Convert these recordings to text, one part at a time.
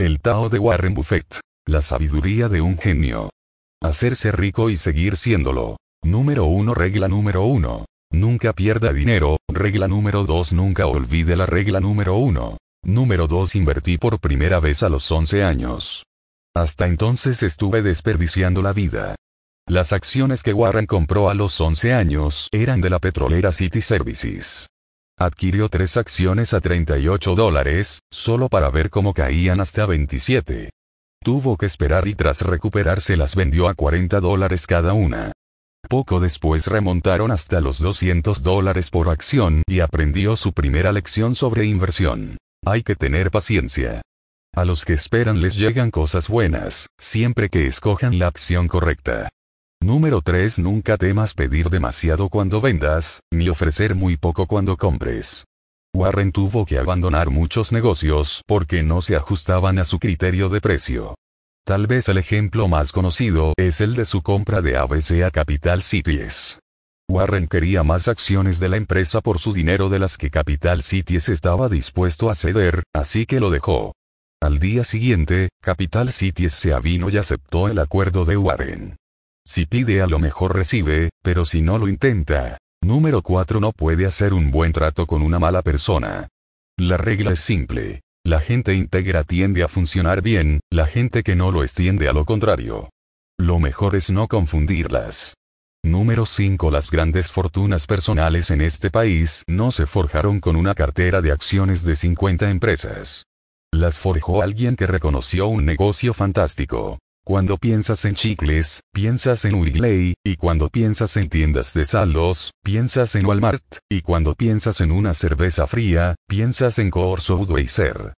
El Tao de Warren Buffett. La sabiduría de un genio. Hacerse rico y seguir siéndolo. Número 1 Regla número 1. Nunca pierda dinero. Regla número 2 Nunca olvide la regla número 1. Número 2 Invertí por primera vez a los 11 años. Hasta entonces estuve desperdiciando la vida. Las acciones que Warren compró a los 11 años eran de la petrolera City Services. Adquirió tres acciones a 38 dólares, solo para ver cómo caían hasta 27. Tuvo que esperar y tras recuperarse las vendió a 40 dólares cada una. Poco después remontaron hasta los 200 dólares por acción y aprendió su primera lección sobre inversión. Hay que tener paciencia. A los que esperan les llegan cosas buenas, siempre que escojan la acción correcta. Número 3. Nunca temas pedir demasiado cuando vendas, ni ofrecer muy poco cuando compres. Warren tuvo que abandonar muchos negocios porque no se ajustaban a su criterio de precio. Tal vez el ejemplo más conocido es el de su compra de ABC a Capital Cities. Warren quería más acciones de la empresa por su dinero de las que Capital Cities estaba dispuesto a ceder, así que lo dejó. Al día siguiente, Capital Cities se avino y aceptó el acuerdo de Warren. Si pide a lo mejor recibe, pero si no lo intenta. Número 4 no puede hacer un buen trato con una mala persona. La regla es simple. La gente íntegra tiende a funcionar bien, la gente que no lo es tiende a lo contrario. Lo mejor es no confundirlas. Número 5 Las grandes fortunas personales en este país no se forjaron con una cartera de acciones de 50 empresas. Las forjó alguien que reconoció un negocio fantástico. Cuando piensas en chicles, piensas en Wrigley, y cuando piensas en tiendas de saldos, piensas en Walmart, y cuando piensas en una cerveza fría, piensas en Corso Budweiser.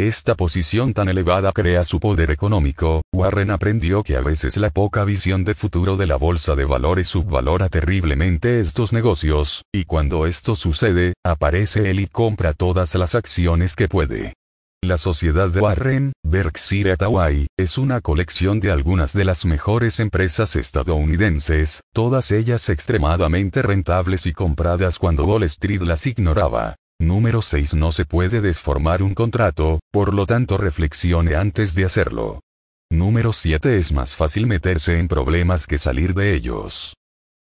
Esta posición tan elevada crea su poder económico, Warren aprendió que a veces la poca visión de futuro de la bolsa de valores subvalora terriblemente estos negocios, y cuando esto sucede, aparece él y compra todas las acciones que puede. La sociedad de Warren, Berkshire Hathaway, es una colección de algunas de las mejores empresas estadounidenses, todas ellas extremadamente rentables y compradas cuando Wall Street las ignoraba. Número 6 No se puede desformar un contrato, por lo tanto reflexione antes de hacerlo. Número 7 Es más fácil meterse en problemas que salir de ellos.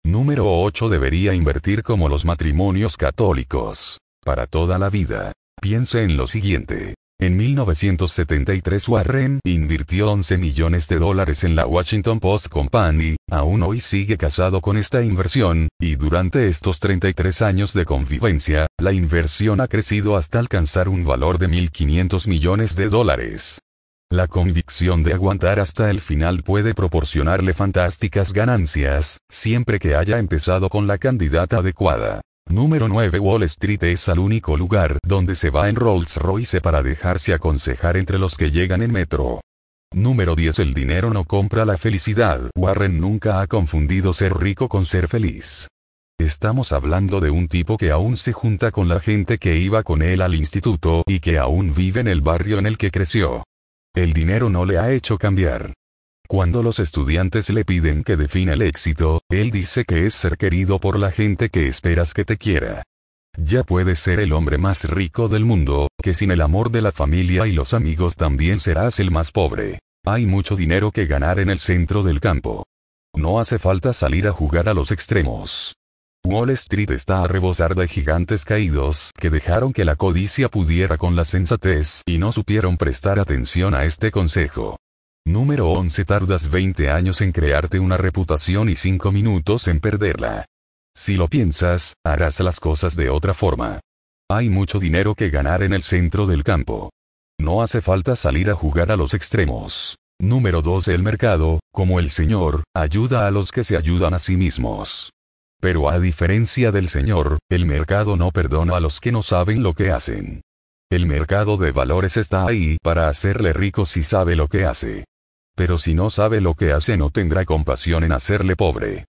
Número 8 Debería invertir como los matrimonios católicos. Para toda la vida. Piense en lo siguiente. En 1973 Warren invirtió 11 millones de dólares en la Washington Post Company, aún hoy sigue casado con esta inversión, y durante estos 33 años de convivencia, la inversión ha crecido hasta alcanzar un valor de 1.500 millones de dólares. La convicción de aguantar hasta el final puede proporcionarle fantásticas ganancias, siempre que haya empezado con la candidata adecuada. Número 9 Wall Street es el único lugar donde se va en Rolls Royce para dejarse aconsejar entre los que llegan en metro. Número 10 El dinero no compra la felicidad. Warren nunca ha confundido ser rico con ser feliz. Estamos hablando de un tipo que aún se junta con la gente que iba con él al instituto y que aún vive en el barrio en el que creció. El dinero no le ha hecho cambiar. Cuando los estudiantes le piden que defina el éxito, él dice que es ser querido por la gente que esperas que te quiera. Ya puedes ser el hombre más rico del mundo, que sin el amor de la familia y los amigos también serás el más pobre. Hay mucho dinero que ganar en el centro del campo. No hace falta salir a jugar a los extremos. Wall Street está a rebosar de gigantes caídos que dejaron que la codicia pudiera con la sensatez y no supieron prestar atención a este consejo. Número 11 Tardas 20 años en crearte una reputación y 5 minutos en perderla. Si lo piensas, harás las cosas de otra forma. Hay mucho dinero que ganar en el centro del campo. No hace falta salir a jugar a los extremos. Número 12 El mercado, como el Señor, ayuda a los que se ayudan a sí mismos. Pero a diferencia del Señor, el mercado no perdona a los que no saben lo que hacen. El mercado de valores está ahí para hacerle rico si sabe lo que hace. Pero si no sabe lo que hace no tendrá compasión en hacerle pobre.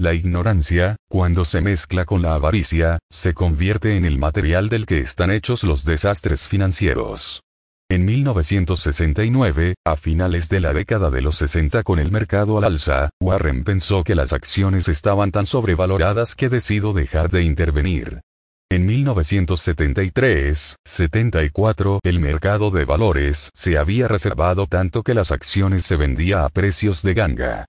La ignorancia, cuando se mezcla con la avaricia, se convierte en el material del que están hechos los desastres financieros. En 1969, a finales de la década de los 60 con el mercado al alza, Warren pensó que las acciones estaban tan sobrevaloradas que decidió dejar de intervenir. En 1973-74 el mercado de valores se había reservado tanto que las acciones se vendía a precios de ganga.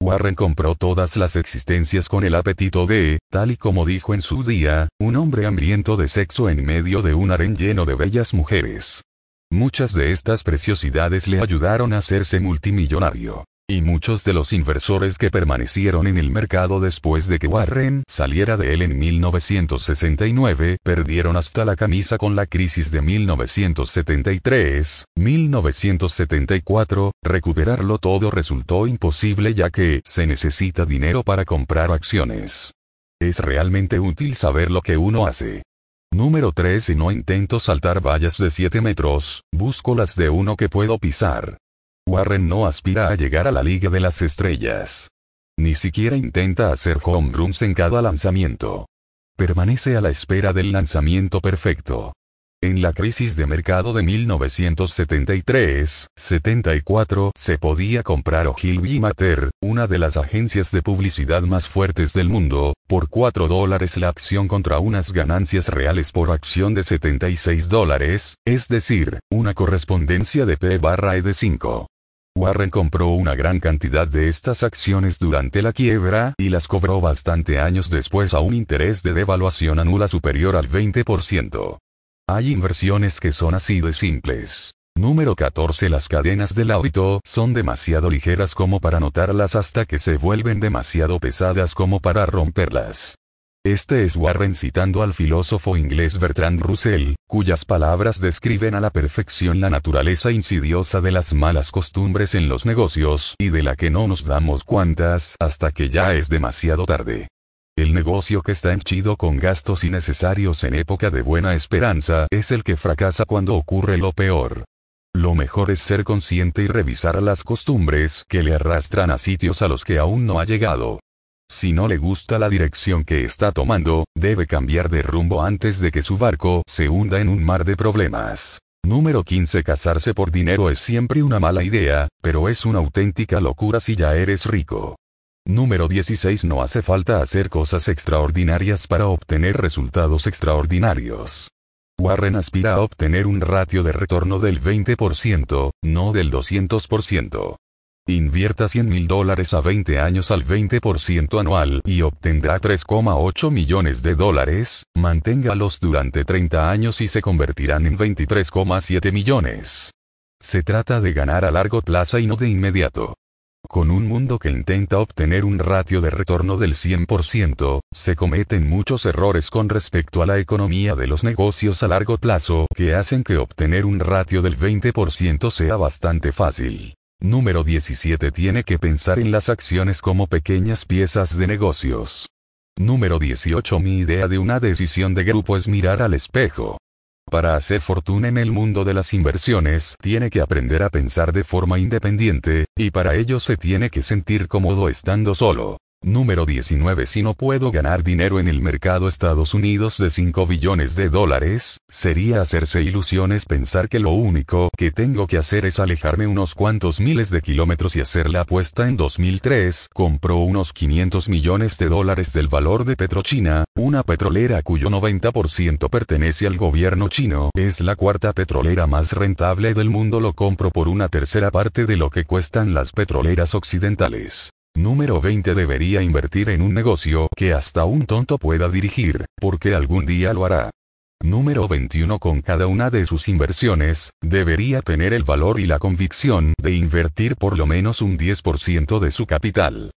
Warren compró todas las existencias con el apetito de, tal y como dijo en su día, un hombre hambriento de sexo en medio de un harén lleno de bellas mujeres. Muchas de estas preciosidades le ayudaron a hacerse multimillonario. Y muchos de los inversores que permanecieron en el mercado después de que Warren saliera de él en 1969 perdieron hasta la camisa con la crisis de 1973, 1974, recuperarlo todo resultó imposible ya que se necesita dinero para comprar acciones. Es realmente útil saber lo que uno hace. Número 3 Si no intento saltar vallas de 7 metros, busco las de uno que puedo pisar. Warren no aspira a llegar a la Liga de las Estrellas. Ni siquiera intenta hacer home runs en cada lanzamiento. Permanece a la espera del lanzamiento perfecto. En la crisis de mercado de 1973-74 se podía comprar Ogilvy Mater, una de las agencias de publicidad más fuertes del mundo, por 4 dólares la acción contra unas ganancias reales por acción de 76 dólares, es decir, una correspondencia de P barra E de 5. Warren compró una gran cantidad de estas acciones durante la quiebra y las cobró bastante años después a un interés de devaluación anula superior al 20%. Hay inversiones que son así de simples. Número 14 Las cadenas del hábito son demasiado ligeras como para notarlas hasta que se vuelven demasiado pesadas como para romperlas. Este es Warren citando al filósofo inglés Bertrand Russell, cuyas palabras describen a la perfección la naturaleza insidiosa de las malas costumbres en los negocios y de la que no nos damos cuantas hasta que ya es demasiado tarde. El negocio que está henchido con gastos innecesarios en época de buena esperanza es el que fracasa cuando ocurre lo peor. Lo mejor es ser consciente y revisar las costumbres que le arrastran a sitios a los que aún no ha llegado. Si no le gusta la dirección que está tomando, debe cambiar de rumbo antes de que su barco se hunda en un mar de problemas. Número 15 Casarse por dinero es siempre una mala idea, pero es una auténtica locura si ya eres rico. Número 16 No hace falta hacer cosas extraordinarias para obtener resultados extraordinarios. Warren aspira a obtener un ratio de retorno del 20%, no del 200%. Invierta 100 mil dólares a 20 años al 20% anual y obtendrá 3,8 millones de dólares, manténgalos durante 30 años y se convertirán en 23,7 millones. Se trata de ganar a largo plazo y no de inmediato. Con un mundo que intenta obtener un ratio de retorno del 100%, se cometen muchos errores con respecto a la economía de los negocios a largo plazo que hacen que obtener un ratio del 20% sea bastante fácil. Número 17 Tiene que pensar en las acciones como pequeñas piezas de negocios. Número 18 Mi idea de una decisión de grupo es mirar al espejo. Para hacer fortuna en el mundo de las inversiones, tiene que aprender a pensar de forma independiente, y para ello se tiene que sentir cómodo estando solo. Número 19 Si no puedo ganar dinero en el mercado Estados Unidos de 5 billones de dólares, sería hacerse ilusiones pensar que lo único que tengo que hacer es alejarme unos cuantos miles de kilómetros y hacer la apuesta en 2003, compró unos 500 millones de dólares del valor de Petrochina, una petrolera cuyo 90% pertenece al gobierno chino, es la cuarta petrolera más rentable del mundo. Lo compro por una tercera parte de lo que cuestan las petroleras occidentales. Número 20 Debería invertir en un negocio que hasta un tonto pueda dirigir, porque algún día lo hará. Número 21 Con cada una de sus inversiones, debería tener el valor y la convicción de invertir por lo menos un 10% de su capital.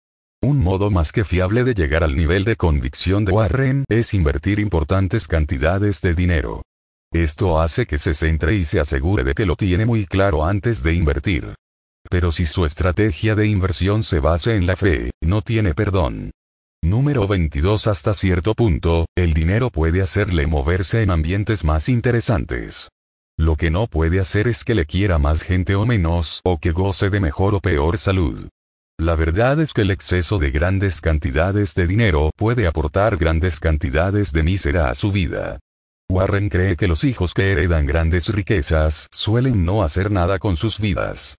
Un modo más que fiable de llegar al nivel de convicción de Warren es invertir importantes cantidades de dinero. Esto hace que se centre y se asegure de que lo tiene muy claro antes de invertir. Pero si su estrategia de inversión se basa en la fe, no tiene perdón. Número 22 Hasta cierto punto, el dinero puede hacerle moverse en ambientes más interesantes. Lo que no puede hacer es que le quiera más gente o menos, o que goce de mejor o peor salud. La verdad es que el exceso de grandes cantidades de dinero puede aportar grandes cantidades de mísera a su vida. Warren cree que los hijos que heredan grandes riquezas suelen no hacer nada con sus vidas.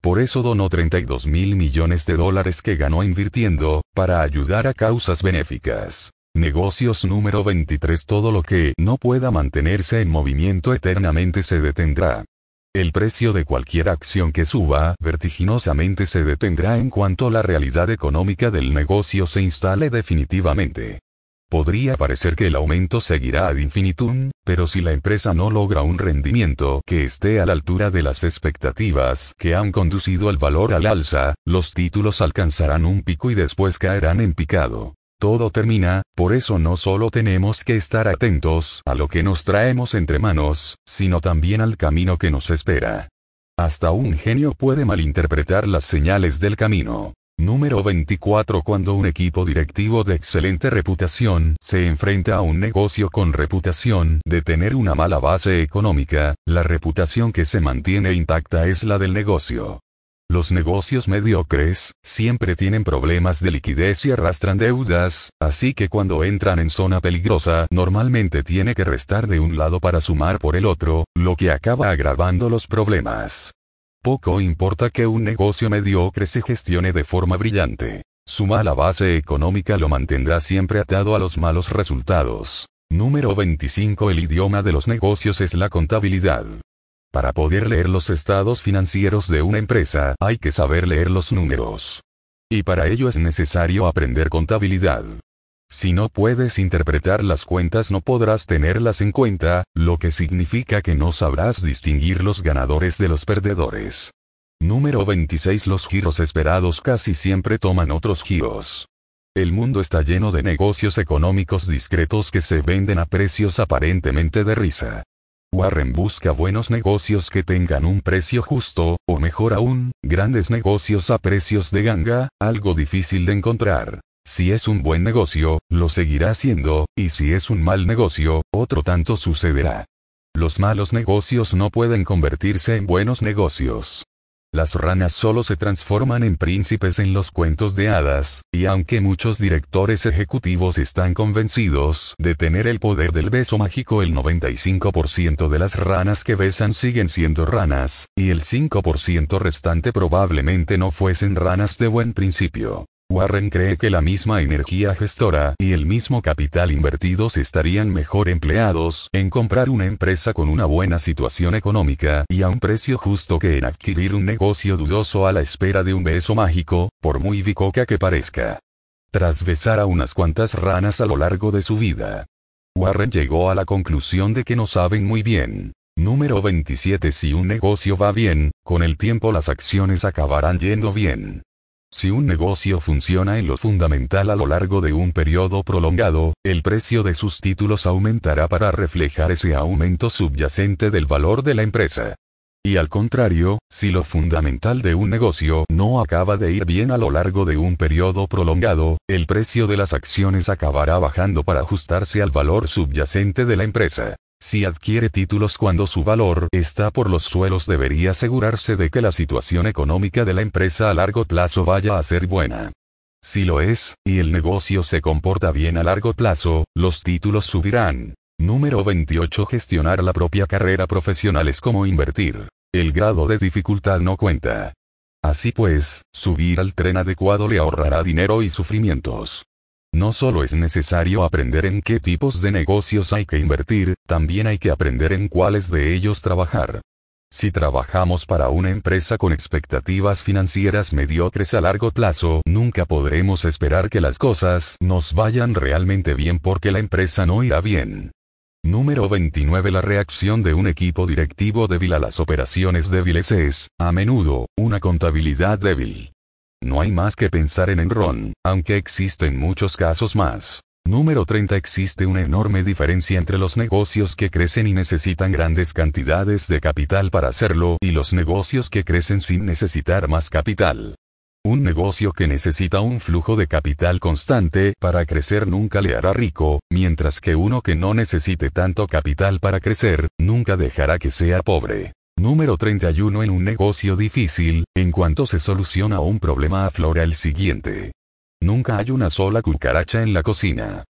Por eso donó 32 mil millones de dólares que ganó invirtiendo, para ayudar a causas benéficas. Negocios número 23 Todo lo que no pueda mantenerse en movimiento eternamente se detendrá. El precio de cualquier acción que suba vertiginosamente se detendrá en cuanto la realidad económica del negocio se instale definitivamente. Podría parecer que el aumento seguirá ad infinitum, pero si la empresa no logra un rendimiento que esté a la altura de las expectativas que han conducido al valor al alza, los títulos alcanzarán un pico y después caerán en picado. Todo termina, por eso no solo tenemos que estar atentos a lo que nos traemos entre manos, sino también al camino que nos espera. Hasta un genio puede malinterpretar las señales del camino. Número 24 Cuando un equipo directivo de excelente reputación se enfrenta a un negocio con reputación de tener una mala base económica, la reputación que se mantiene intacta es la del negocio. Los negocios mediocres, siempre tienen problemas de liquidez y arrastran deudas, así que cuando entran en zona peligrosa normalmente tiene que restar de un lado para sumar por el otro, lo que acaba agravando los problemas. Poco importa que un negocio mediocre se gestione de forma brillante. Su mala base económica lo mantendrá siempre atado a los malos resultados. Número 25 El idioma de los negocios es la contabilidad. Para poder leer los estados financieros de una empresa hay que saber leer los números. Y para ello es necesario aprender contabilidad. Si no puedes interpretar las cuentas no podrás tenerlas en cuenta, lo que significa que no sabrás distinguir los ganadores de los perdedores. Número 26 Los giros esperados casi siempre toman otros giros. El mundo está lleno de negocios económicos discretos que se venden a precios aparentemente de risa. Warren busca buenos negocios que tengan un precio justo, o mejor aún, grandes negocios a precios de ganga, algo difícil de encontrar. Si es un buen negocio, lo seguirá siendo, y si es un mal negocio, otro tanto sucederá. Los malos negocios no pueden convertirse en buenos negocios. Las ranas solo se transforman en príncipes en los cuentos de hadas, y aunque muchos directores ejecutivos están convencidos de tener el poder del beso mágico, el 95% de las ranas que besan siguen siendo ranas, y el 5% restante probablemente no fuesen ranas de buen principio. Warren cree que la misma energía gestora y el mismo capital invertidos estarían mejor empleados en comprar una empresa con una buena situación económica y a un precio justo que en adquirir un negocio dudoso a la espera de un beso mágico, por muy bicoca que parezca. Tras besar a unas cuantas ranas a lo largo de su vida, Warren llegó a la conclusión de que no saben muy bien. Número 27 Si un negocio va bien, con el tiempo las acciones acabarán yendo bien. Si un negocio funciona en lo fundamental a lo largo de un periodo prolongado, el precio de sus títulos aumentará para reflejar ese aumento subyacente del valor de la empresa. Y al contrario, si lo fundamental de un negocio no acaba de ir bien a lo largo de un periodo prolongado, el precio de las acciones acabará bajando para ajustarse al valor subyacente de la empresa. Si adquiere títulos cuando su valor está por los suelos debería asegurarse de que la situación económica de la empresa a largo plazo vaya a ser buena. Si lo es, y el negocio se comporta bien a largo plazo, los títulos subirán. Número 28 Gestionar la propia carrera profesional es como invertir. El grado de dificultad no cuenta. Así pues, subir al tren adecuado le ahorrará dinero y sufrimientos. No solo es necesario aprender en qué tipos de negocios hay que invertir, también hay que aprender en cuáles de ellos trabajar. Si trabajamos para una empresa con expectativas financieras mediocres a largo plazo, nunca podremos esperar que las cosas nos vayan realmente bien porque la empresa no irá bien. Número 29 La reacción de un equipo directivo débil a las operaciones débiles es, a menudo, una contabilidad débil. No hay más que pensar en Enron, aunque existen muchos casos más. Número 30 Existe una enorme diferencia entre los negocios que crecen y necesitan grandes cantidades de capital para hacerlo y los negocios que crecen sin necesitar más capital. Un negocio que necesita un flujo de capital constante para crecer nunca le hará rico, mientras que uno que no necesite tanto capital para crecer, nunca dejará que sea pobre. Número 31 En un negocio difícil, en cuanto se soluciona un problema aflora el siguiente. Nunca hay una sola cucaracha en la cocina.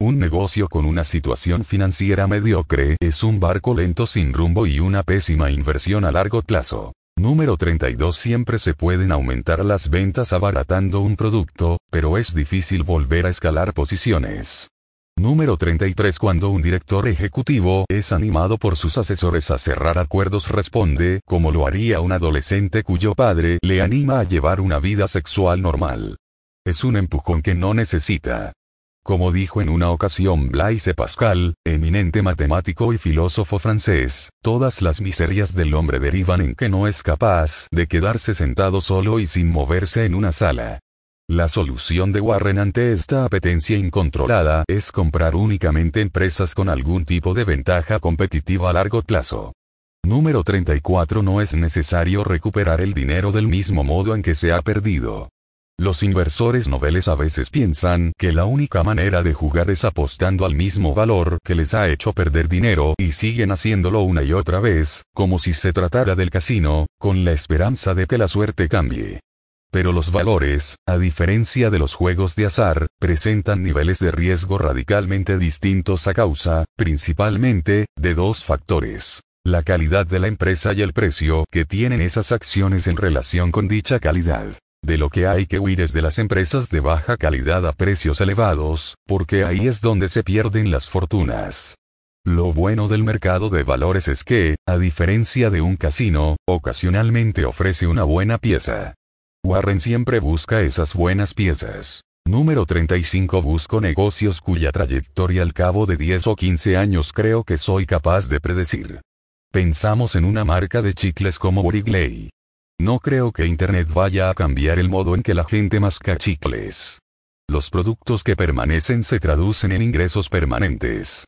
Un negocio con una situación financiera mediocre es un barco lento sin rumbo y una pésima inversión a largo plazo. Número 32 Siempre se pueden aumentar las ventas abaratando un producto, pero es difícil volver a escalar posiciones. Número 33 Cuando un director ejecutivo es animado por sus asesores a cerrar acuerdos responde, como lo haría un adolescente cuyo padre le anima a llevar una vida sexual normal. Es un empujón que no necesita. Como dijo en una ocasión Blaise Pascal, eminente matemático y filósofo francés, todas las miserias del hombre derivan en que no es capaz de quedarse sentado solo y sin moverse en una sala. La solución de Warren ante esta apetencia incontrolada es comprar únicamente empresas con algún tipo de ventaja competitiva a largo plazo. Número 34 No es necesario recuperar el dinero del mismo modo en que se ha perdido. Los inversores noveles a veces piensan que la única manera de jugar es apostando al mismo valor que les ha hecho perder dinero y siguen haciéndolo una y otra vez, como si se tratara del casino, con la esperanza de que la suerte cambie. Pero los valores, a diferencia de los juegos de azar, presentan niveles de riesgo radicalmente distintos a causa, principalmente, de dos factores. La calidad de la empresa y el precio que tienen esas acciones en relación con dicha calidad. De lo que hay que huir es de las empresas de baja calidad a precios elevados, porque ahí es donde se pierden las fortunas. Lo bueno del mercado de valores es que, a diferencia de un casino, ocasionalmente ofrece una buena pieza. Warren siempre busca esas buenas piezas. Número 35 Busco negocios cuya trayectoria al cabo de 10 o 15 años creo que soy capaz de predecir. Pensamos en una marca de chicles como Wrigley. No creo que Internet vaya a cambiar el modo en que la gente masca chicles. Los productos que permanecen se traducen en ingresos permanentes.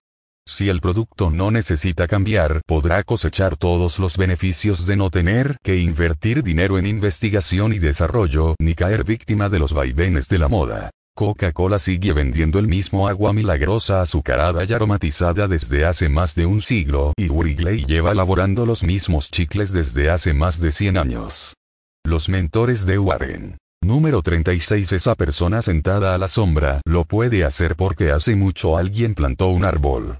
Si el producto no necesita cambiar, podrá cosechar todos los beneficios de no tener que invertir dinero en investigación y desarrollo, ni caer víctima de los vaivenes de la moda. Coca-Cola sigue vendiendo el mismo agua milagrosa azucarada y aromatizada desde hace más de un siglo, y Wrigley lleva elaborando los mismos chicles desde hace más de 100 años. Los mentores de Warren. Número 36 Esa persona sentada a la sombra lo puede hacer porque hace mucho alguien plantó un árbol.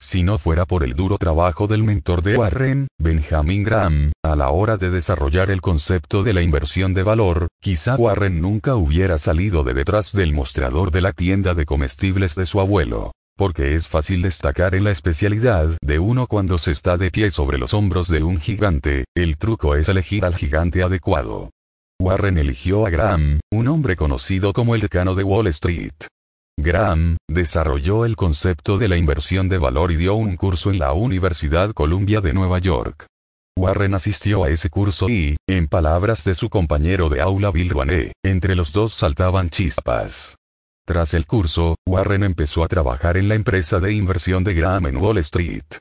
Si no fuera por el duro trabajo del mentor de Warren, Benjamin Graham, a la hora de desarrollar el concepto de la inversión de valor, quizá Warren nunca hubiera salido de detrás del mostrador de la tienda de comestibles de su abuelo. Porque es fácil destacar en la especialidad de uno cuando se está de pie sobre los hombros de un gigante, el truco es elegir al gigante adecuado. Warren eligió a Graham, un hombre conocido como el decano de Wall Street. Graham, desarrolló el concepto de la inversión de valor y dio un curso en la Universidad Columbia de Nueva York. Warren asistió a ese curso y, en palabras de su compañero de aula Bill Rouanet, entre los dos saltaban chispas. Tras el curso, Warren empezó a trabajar en la empresa de inversión de Graham en Wall Street.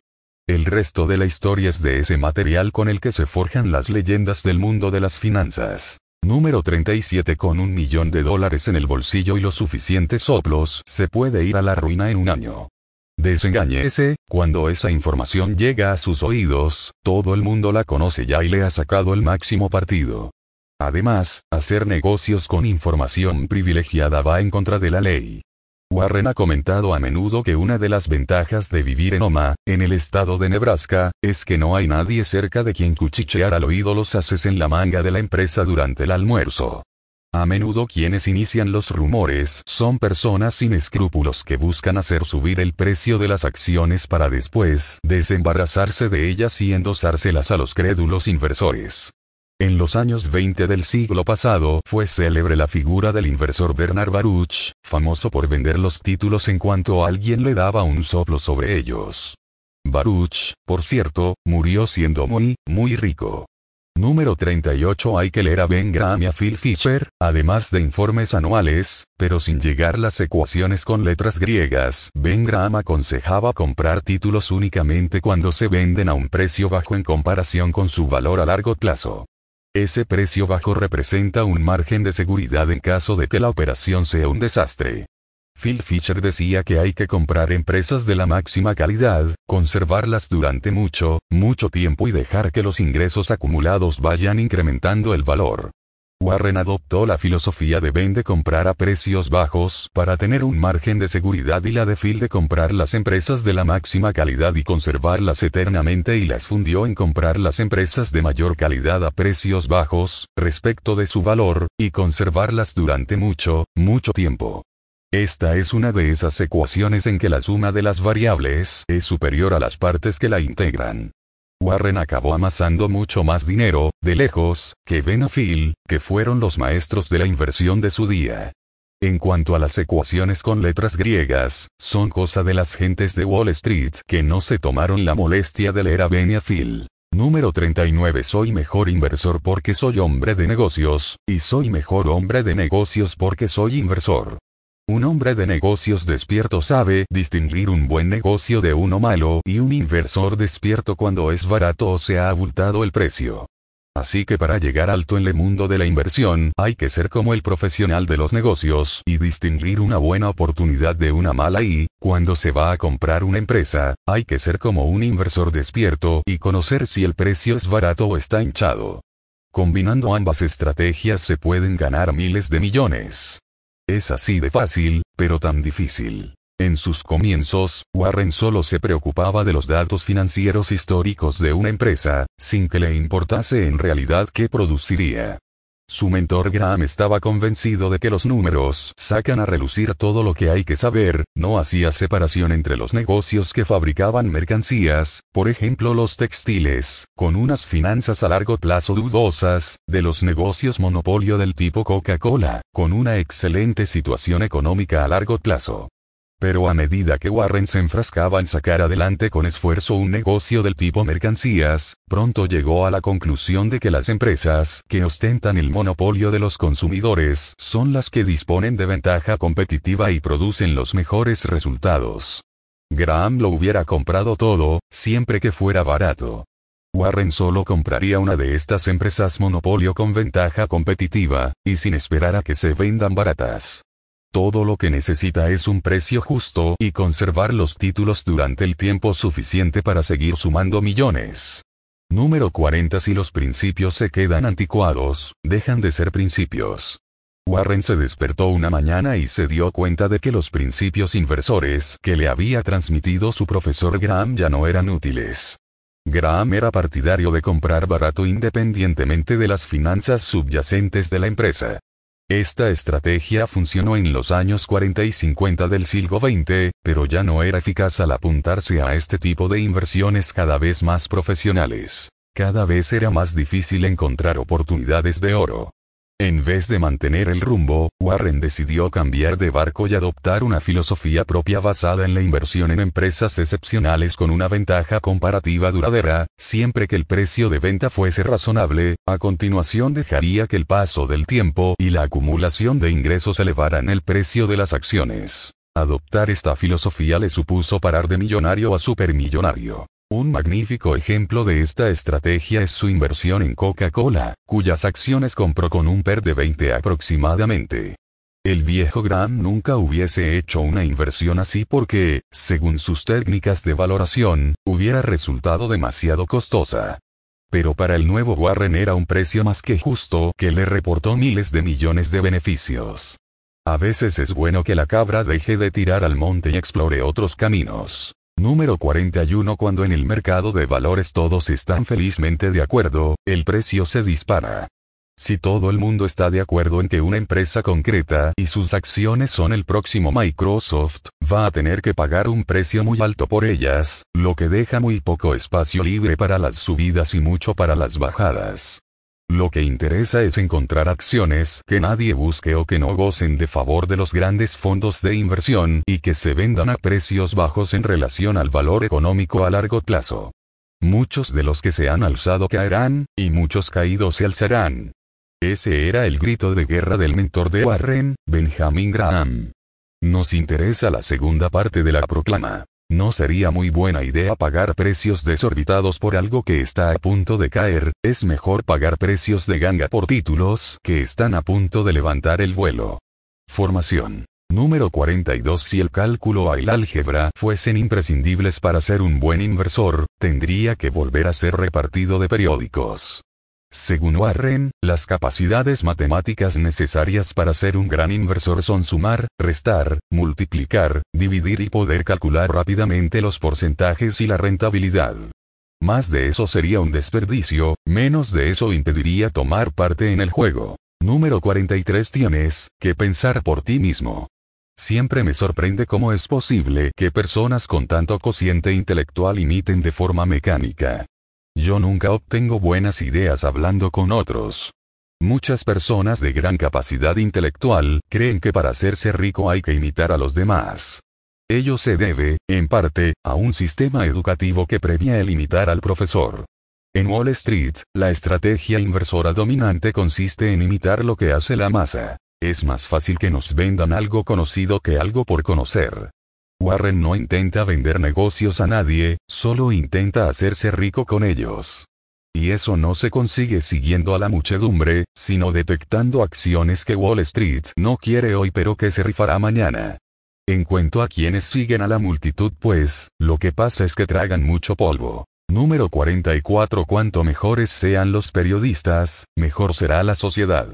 El resto de la historia es de ese material con el que se forjan las leyendas del mundo de las finanzas. Número 37 Con un millón de dólares en el bolsillo y los suficientes soplos, se puede ir a la ruina en un año. Desengañese, cuando esa información llega a sus oídos, todo el mundo la conoce ya y le ha sacado el máximo partido. Además, hacer negocios con información privilegiada va en contra de la ley. Warren ha comentado a menudo que una de las ventajas de vivir en Oma, en el estado de Nebraska, es que no hay nadie cerca de quien cuchichear al oído los haces en la manga de la empresa durante el almuerzo. A menudo quienes inician los rumores son personas sin escrúpulos que buscan hacer subir el precio de las acciones para después desembarazarse de ellas y endosárselas a los crédulos inversores. En los años 20 del siglo pasado fue célebre la figura del inversor Bernard Baruch, famoso por vender los títulos en cuanto alguien le daba un soplo sobre ellos. Baruch, por cierto, murió siendo muy, muy rico. Número 38 Hay que leer a Ben Graham y a Phil Fisher, además de informes anuales, pero sin llegar las ecuaciones con letras griegas. Ben Graham aconsejaba comprar títulos únicamente cuando se venden a un precio bajo en comparación con su valor a largo plazo. Ese precio bajo representa un margen de seguridad en caso de que la operación sea un desastre. Phil Fisher decía que hay que comprar empresas de la máxima calidad, conservarlas durante mucho, mucho tiempo y dejar que los ingresos acumulados vayan incrementando el valor. Warren adoptó la filosofía de vende comprar a precios bajos para tener un margen de seguridad y la de Phil de comprar las empresas de la máxima calidad y conservarlas eternamente y las fundió en comprar las empresas de mayor calidad a precios bajos, respecto de su valor, y conservarlas durante mucho, mucho tiempo. Esta es una de esas ecuaciones en que la suma de las variables es superior a las partes que la integran. Warren acabó amasando mucho más dinero, de lejos, que Benafil, que fueron los maestros de la inversión de su día. En cuanto a las ecuaciones con letras griegas, son cosa de las gentes de Wall Street que no se tomaron la molestia de leer a Benafil. Número 39 Soy mejor inversor porque soy hombre de negocios, y soy mejor hombre de negocios porque soy inversor. Un hombre de negocios despierto sabe distinguir un buen negocio de uno malo y un inversor despierto cuando es barato o se ha abultado el precio. Así que para llegar alto en el mundo de la inversión hay que ser como el profesional de los negocios y distinguir una buena oportunidad de una mala y, cuando se va a comprar una empresa, hay que ser como un inversor despierto y conocer si el precio es barato o está hinchado. Combinando ambas estrategias se pueden ganar miles de millones. Es así de fácil, pero tan difícil. En sus comienzos, Warren solo se preocupaba de los datos financieros históricos de una empresa, sin que le importase en realidad qué produciría. Su mentor Graham estaba convencido de que los números sacan a relucir todo lo que hay que saber, no hacía separación entre los negocios que fabricaban mercancías, por ejemplo los textiles, con unas finanzas a largo plazo dudosas, de los negocios monopolio del tipo Coca-Cola, con una excelente situación económica a largo plazo. Pero a medida que Warren se enfrascaba en sacar adelante con esfuerzo un negocio del tipo mercancías, pronto llegó a la conclusión de que las empresas que ostentan el monopolio de los consumidores son las que disponen de ventaja competitiva y producen los mejores resultados. Graham lo hubiera comprado todo, siempre que fuera barato. Warren solo compraría una de estas empresas monopolio con ventaja competitiva, y sin esperar a que se vendan baratas. Todo lo que necesita es un precio justo y conservar los títulos durante el tiempo suficiente para seguir sumando millones. Número 40 Si los principios se quedan anticuados, dejan de ser principios. Warren se despertó una mañana y se dio cuenta de que los principios inversores que le había transmitido su profesor Graham ya no eran útiles. Graham era partidario de comprar barato independientemente de las finanzas subyacentes de la empresa. Esta estrategia funcionó en los años 40 y 50 del siglo XX, pero ya no era eficaz al apuntarse a este tipo de inversiones cada vez más profesionales. Cada vez era más difícil encontrar oportunidades de oro. En vez de mantener el rumbo, Warren decidió cambiar de barco y adoptar una filosofía propia basada en la inversión en empresas excepcionales con una ventaja comparativa duradera, siempre que el precio de venta fuese razonable, a continuación dejaría que el paso del tiempo y la acumulación de ingresos elevaran el precio de las acciones. Adoptar esta filosofía le supuso parar de millonario a supermillonario. Un magnífico ejemplo de esta estrategia es su inversión en Coca-Cola, cuyas acciones compró con un PER de 20 aproximadamente. El viejo Graham nunca hubiese hecho una inversión así porque, según sus técnicas de valoración, hubiera resultado demasiado costosa. Pero para el nuevo Warren era un precio más que justo que le reportó miles de millones de beneficios. A veces es bueno que la cabra deje de tirar al monte y explore otros caminos. Número 41 Cuando en el mercado de valores todos están felizmente de acuerdo, el precio se dispara. Si todo el mundo está de acuerdo en que una empresa concreta y sus acciones son el próximo Microsoft, va a tener que pagar un precio muy alto por ellas, lo que deja muy poco espacio libre para las subidas y mucho para las bajadas. Lo que interesa es encontrar acciones que nadie busque o que no gocen de favor de los grandes fondos de inversión y que se vendan a precios bajos en relación al valor económico a largo plazo. Muchos de los que se han alzado caerán, y muchos caídos se alzarán. Ese era el grito de guerra del mentor de Warren, Benjamin Graham. Nos interesa la segunda parte de la proclama. No sería muy buena idea pagar precios desorbitados por algo que está a punto de caer, es mejor pagar precios de ganga por títulos que están a punto de levantar el vuelo. Formación. Número 42 Si el cálculo o el álgebra fuesen imprescindibles para ser un buen inversor, tendría que volver a ser repartido de periódicos. Según Warren, las capacidades matemáticas necesarias para ser un gran inversor son sumar, restar, multiplicar, dividir y poder calcular rápidamente los porcentajes y la rentabilidad. Más de eso sería un desperdicio, menos de eso impediría tomar parte en el juego. Número 43 Tienes que pensar por ti mismo. Siempre me sorprende cómo es posible que personas con tanto cociente intelectual imiten de forma mecánica. Yo nunca obtengo buenas ideas hablando con otros. Muchas personas de gran capacidad intelectual creen que para hacerse rico hay que imitar a los demás. Ello se debe, en parte, a un sistema educativo que premia el imitar al profesor. En Wall Street, la estrategia inversora dominante consiste en imitar lo que hace la masa. Es más fácil que nos vendan algo conocido que algo por conocer. Warren no intenta vender negocios a nadie, solo intenta hacerse rico con ellos. Y eso no se consigue siguiendo a la muchedumbre, sino detectando acciones que Wall Street no quiere hoy pero que se rifará mañana. En cuanto a quienes siguen a la multitud pues, lo que pasa es que tragan mucho polvo. Número 44 Cuanto mejores sean los periodistas, mejor será la sociedad.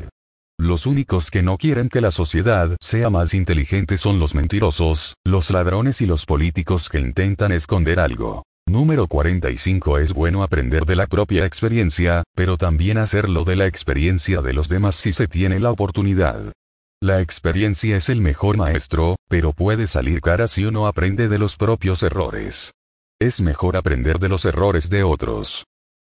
Los únicos que no quieren que la sociedad sea más inteligente son los mentirosos, los ladrones y los políticos que intentan esconder algo. Número 45 Es bueno aprender de la propia experiencia, pero también hacerlo de la experiencia de los demás si se tiene la oportunidad. La experiencia es el mejor maestro, pero puede salir cara si uno aprende de los propios errores. Es mejor aprender de los errores de otros.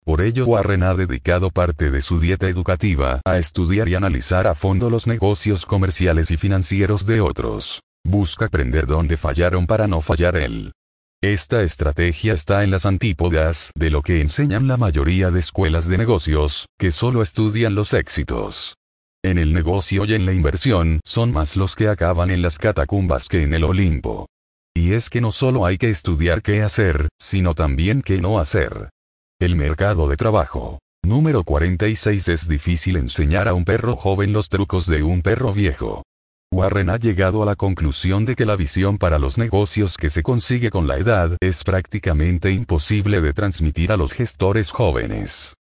Por ello Warren ha dedicado parte de su dieta educativa a estudiar y analizar a fondo los negocios comerciales y financieros de otros. Busca aprender dónde fallaron para no fallar él. Esta estrategia está en las antípodas de lo que enseñan la mayoría de escuelas de negocios, que solo estudian los éxitos. En el negocio y en la inversión son más los que acaban en las catacumbas que en el Olimpo. Y es que no solo hay que estudiar qué hacer, sino también qué no hacer. El mercado de trabajo. Número 46 Es difícil enseñar a un perro joven los trucos de un perro viejo. Warren ha llegado a la conclusión de que la visión para los negocios que se consigue con la edad es prácticamente imposible de transmitir a los gestores jóvenes.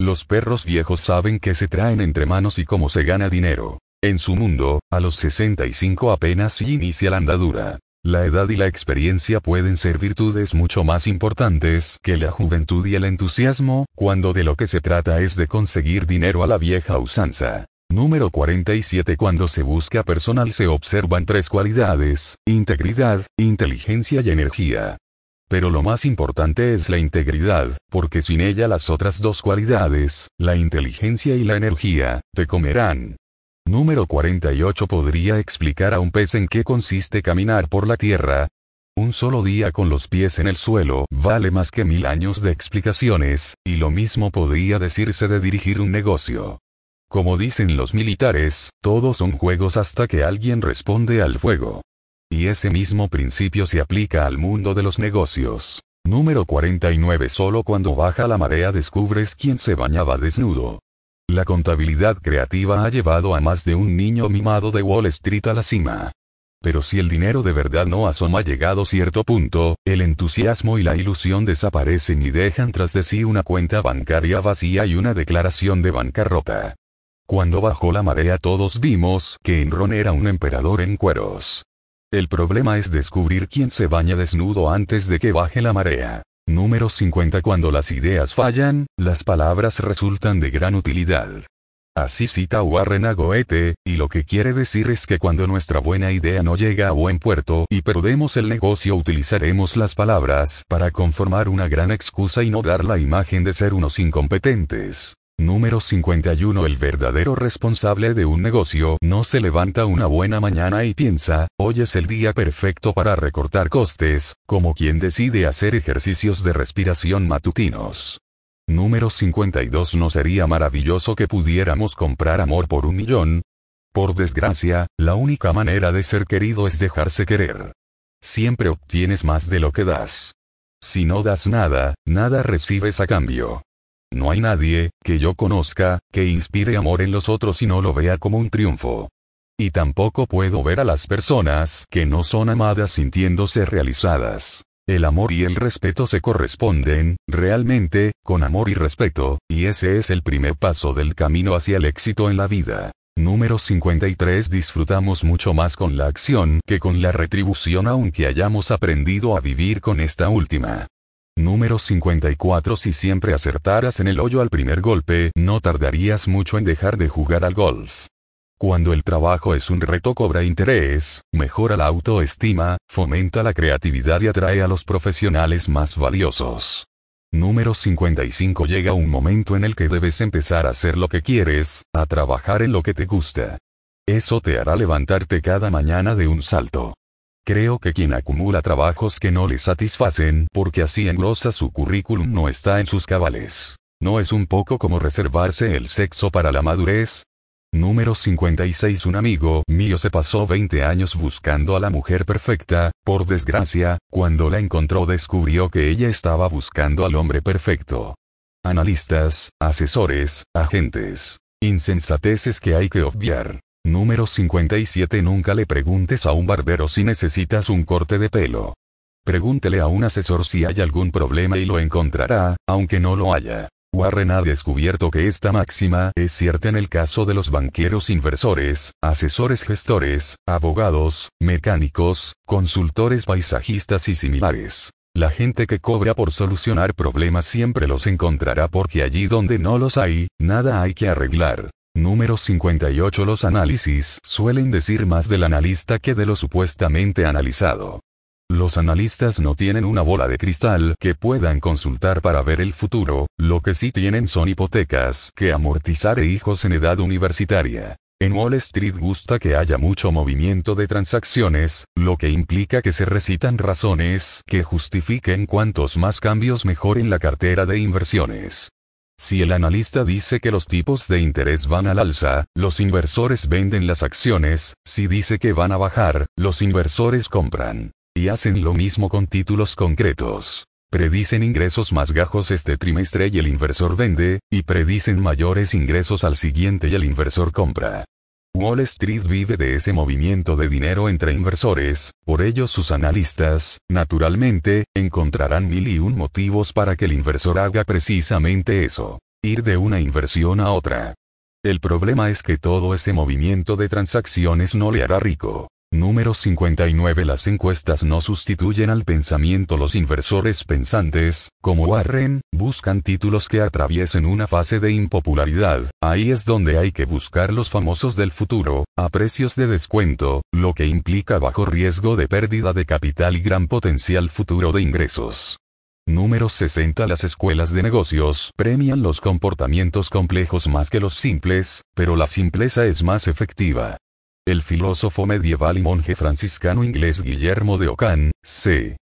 Los perros viejos saben qué se traen entre manos y cómo se gana dinero. En su mundo, a los 65 apenas inicia la andadura. La edad y la experiencia pueden ser virtudes mucho más importantes que la juventud y el entusiasmo, cuando de lo que se trata es de conseguir dinero a la vieja usanza. Número 47 Cuando se busca personal se observan tres cualidades, integridad, inteligencia y energía. Pero lo más importante es la integridad, porque sin ella las otras dos cualidades, la inteligencia y la energía, te comerán. Número 48 Podría explicar a un pez en qué consiste caminar por la tierra. Un solo día con los pies en el suelo vale más que mil años de explicaciones, y lo mismo podría decirse de dirigir un negocio. Como dicen los militares, todos son juegos hasta que alguien responde al fuego. Y ese mismo principio se aplica al mundo de los negocios. Número 49 Solo cuando baja la marea descubres quién se bañaba desnudo. La contabilidad creativa ha llevado a más de un niño mimado de Wall Street a la cima. Pero si el dinero de verdad no asoma llegado cierto punto, el entusiasmo y la ilusión desaparecen y dejan tras de sí una cuenta bancaria vacía y una declaración de bancarrota. Cuando bajó la marea todos vimos que Enron era un emperador en cueros. El problema es descubrir quién se baña desnudo antes de que baje la marea. Número 50 Cuando las ideas fallan, las palabras resultan de gran utilidad. Así cita Warren a Goethe, y lo que quiere decir es que cuando nuestra buena idea no llega a buen puerto y perdemos el negocio utilizaremos las palabras para conformar una gran excusa y no dar la imagen de ser unos incompetentes. Número 51 El verdadero responsable de un negocio no se levanta una buena mañana y piensa, hoy es el día perfecto para recortar costes, como quien decide hacer ejercicios de respiración matutinos. Número 52 ¿No sería maravilloso que pudiéramos comprar amor por un millón? Por desgracia, la única manera de ser querido es dejarse querer. Siempre obtienes más de lo que das. Si no das nada, nada recibes a cambio. No hay nadie, que yo conozca, que inspire amor en los otros y no lo vea como un triunfo. Y tampoco puedo ver a las personas que no son amadas sintiéndose realizadas. El amor y el respeto se corresponden, realmente, con amor y respeto, y ese es el primer paso del camino hacia el éxito en la vida. Número 53 Disfrutamos mucho más con la acción que con la retribución aunque hayamos aprendido a vivir con esta última. Número 54 Si siempre acertaras en el hoyo al primer golpe, no tardarías mucho en dejar de jugar al golf. Cuando el trabajo es un reto cobra interés, mejora la autoestima, fomenta la creatividad y atrae a los profesionales más valiosos. Número 55 Llega un momento en el que debes empezar a hacer lo que quieres, a trabajar en lo que te gusta. Eso te hará levantarte cada mañana de un salto. Creo que quien acumula trabajos que no le satisfacen porque así engrosa su currículum no está en sus cabales. ¿No es un poco como reservarse el sexo para la madurez? Número 56 Un amigo mío se pasó 20 años buscando a la mujer perfecta, por desgracia, cuando la encontró descubrió que ella estaba buscando al hombre perfecto. Analistas, asesores, agentes. Insensateces que hay que obviar. Número 57 Nunca le preguntes a un barbero si necesitas un corte de pelo. Pregúntele a un asesor si hay algún problema y lo encontrará, aunque no lo haya. Warren ha descubierto que esta máxima es cierta en el caso de los banqueros inversores, asesores gestores, abogados, mecánicos, consultores paisajistas y similares. La gente que cobra por solucionar problemas siempre los encontrará porque allí donde no los hay, nada hay que arreglar. Número 58 Los análisis suelen decir más del analista que de lo supuestamente analizado. Los analistas no tienen una bola de cristal que puedan consultar para ver el futuro, lo que sí tienen son hipotecas que amortizar e hijos en edad universitaria. En Wall Street gusta que haya mucho movimiento de transacciones, lo que implica que se recitan razones que justifiquen cuantos más cambios mejor en la cartera de inversiones. Si el analista dice que los tipos de interés van al alza, los inversores venden las acciones, si dice que van a bajar, los inversores compran. Y hacen lo mismo con títulos concretos. Predicen ingresos más gajos este trimestre y el inversor vende, y predicen mayores ingresos al siguiente y el inversor compra. Wall Street vive de ese movimiento de dinero entre inversores, por ello sus analistas, naturalmente, encontrarán mil y un motivos para que el inversor haga precisamente eso. Ir de una inversión a otra. El problema es que todo ese movimiento de transacciones no le hará rico. Número 59 Las encuestas no sustituyen al pensamiento. Los inversores pensantes, como Warren, buscan títulos que atraviesen una fase de impopularidad. Ahí es donde hay que buscar los famosos del futuro, a precios de descuento, lo que implica bajo riesgo de pérdida de capital y gran potencial futuro de ingresos. Número 60 Las escuelas de negocios premian los comportamientos complejos más que los simples, pero la simpleza es más efectiva. El filósofo medieval y monje franciscano inglés Guillermo de Ockham, c.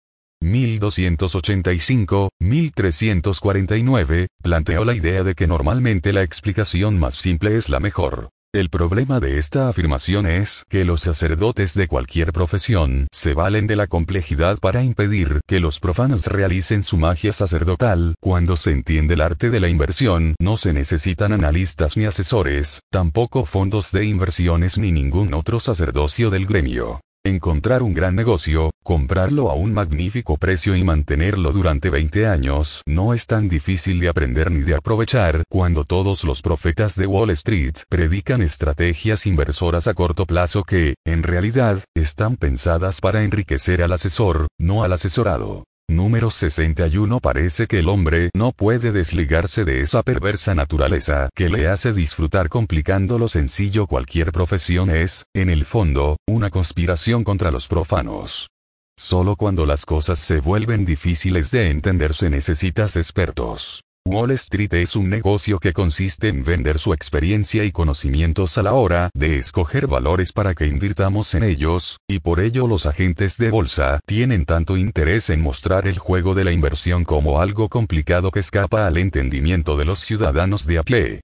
1285-1349, planteó la idea de que normalmente la explicación más simple es la mejor. El problema de esta afirmación es que los sacerdotes de cualquier profesión se valen de la complejidad para impedir que los profanos realicen su magia sacerdotal. Cuando se entiende el arte de la inversión, no se necesitan analistas ni asesores, tampoco fondos de inversiones ni ningún otro sacerdocio del gremio. Encontrar un gran negocio, comprarlo a un magnífico precio y mantenerlo durante 20 años no es tan difícil de aprender ni de aprovechar cuando todos los profetas de Wall Street predican estrategias inversoras a corto plazo que, en realidad, están pensadas para enriquecer al asesor, no al asesorado. Número 61 Parece que el hombre no puede desligarse de esa perversa naturaleza que le hace disfrutar complicando lo sencillo cualquier profesión es, en el fondo, una conspiración contra los profanos. Solo cuando las cosas se vuelven difíciles de entender se necesitas expertos. Wall Street es un negocio que consiste en vender su experiencia y conocimientos a la hora de escoger valores para que invirtamos en ellos, y por ello los agentes de bolsa tienen tanto interés en mostrar el juego de la inversión como algo complicado que escapa al entendimiento de los ciudadanos de a pie.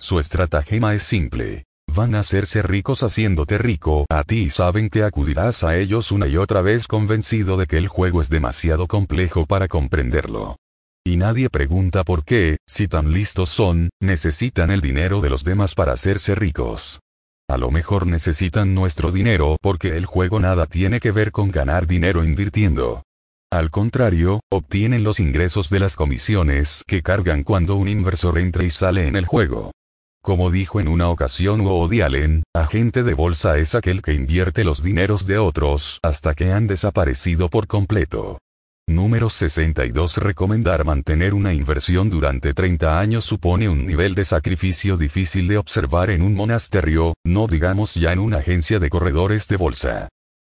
Su estratagema es simple. Van a hacerse ricos haciéndote rico a ti y saben que acudirás a ellos una y otra vez convencido de que el juego es demasiado complejo para comprenderlo. Y nadie pregunta por qué, si tan listos son, necesitan el dinero de los demás para hacerse ricos. A lo mejor necesitan nuestro dinero porque el juego nada tiene que ver con ganar dinero invirtiendo. Al contrario, obtienen los ingresos de las comisiones que cargan cuando un inversor entra y sale en el juego. Como dijo en una ocasión Woody Allen, agente de bolsa es aquel que invierte los dineros de otros hasta que han desaparecido por completo. Número 62. Recomendar mantener una inversión durante 30 años supone un nivel de sacrificio difícil de observar en un monasterio, no digamos ya en una agencia de corredores de bolsa.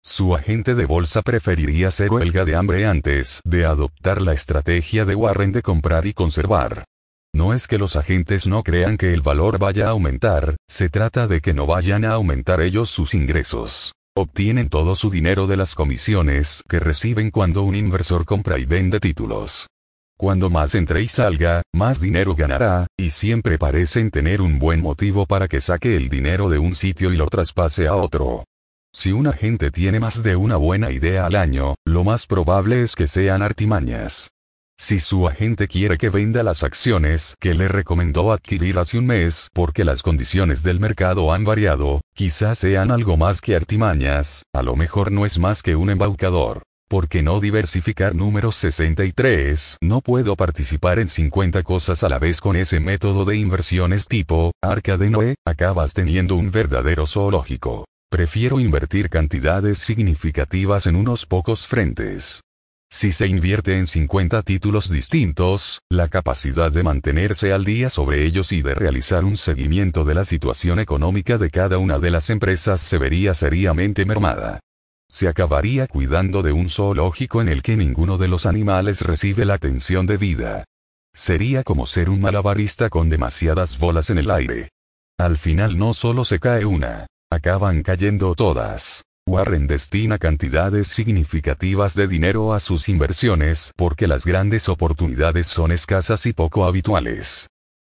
Su agente de bolsa preferiría ser huelga de hambre antes de adoptar la estrategia de Warren de comprar y conservar. No es que los agentes no crean que el valor vaya a aumentar, se trata de que no vayan a aumentar ellos sus ingresos. Obtienen todo su dinero de las comisiones que reciben cuando un inversor compra y vende títulos. Cuando más entre y salga, más dinero ganará, y siempre parecen tener un buen motivo para que saque el dinero de un sitio y lo traspase a otro. Si un agente tiene más de una buena idea al año, lo más probable es que sean artimañas. Si su agente quiere que venda las acciones que le recomendó adquirir hace un mes porque las condiciones del mercado han variado, quizás sean algo más que artimañas, a lo mejor no es más que un embaucador. ¿Por qué no diversificar número 63? No puedo participar en 50 cosas a la vez con ese método de inversiones tipo, arca de Noé, acabas teniendo un verdadero zoológico. Prefiero invertir cantidades significativas en unos pocos frentes. Si se invierte en 50 títulos distintos, la capacidad de mantenerse al día sobre ellos y de realizar un seguimiento de la situación económica de cada una de las empresas se vería seriamente mermada. Se acabaría cuidando de un zoológico en el que ninguno de los animales recibe la atención debida. Sería como ser un malabarista con demasiadas bolas en el aire. Al final no solo se cae una, acaban cayendo todas. Warren destina cantidades significativas de dinero a sus inversiones porque las grandes oportunidades son escasas y poco habituales.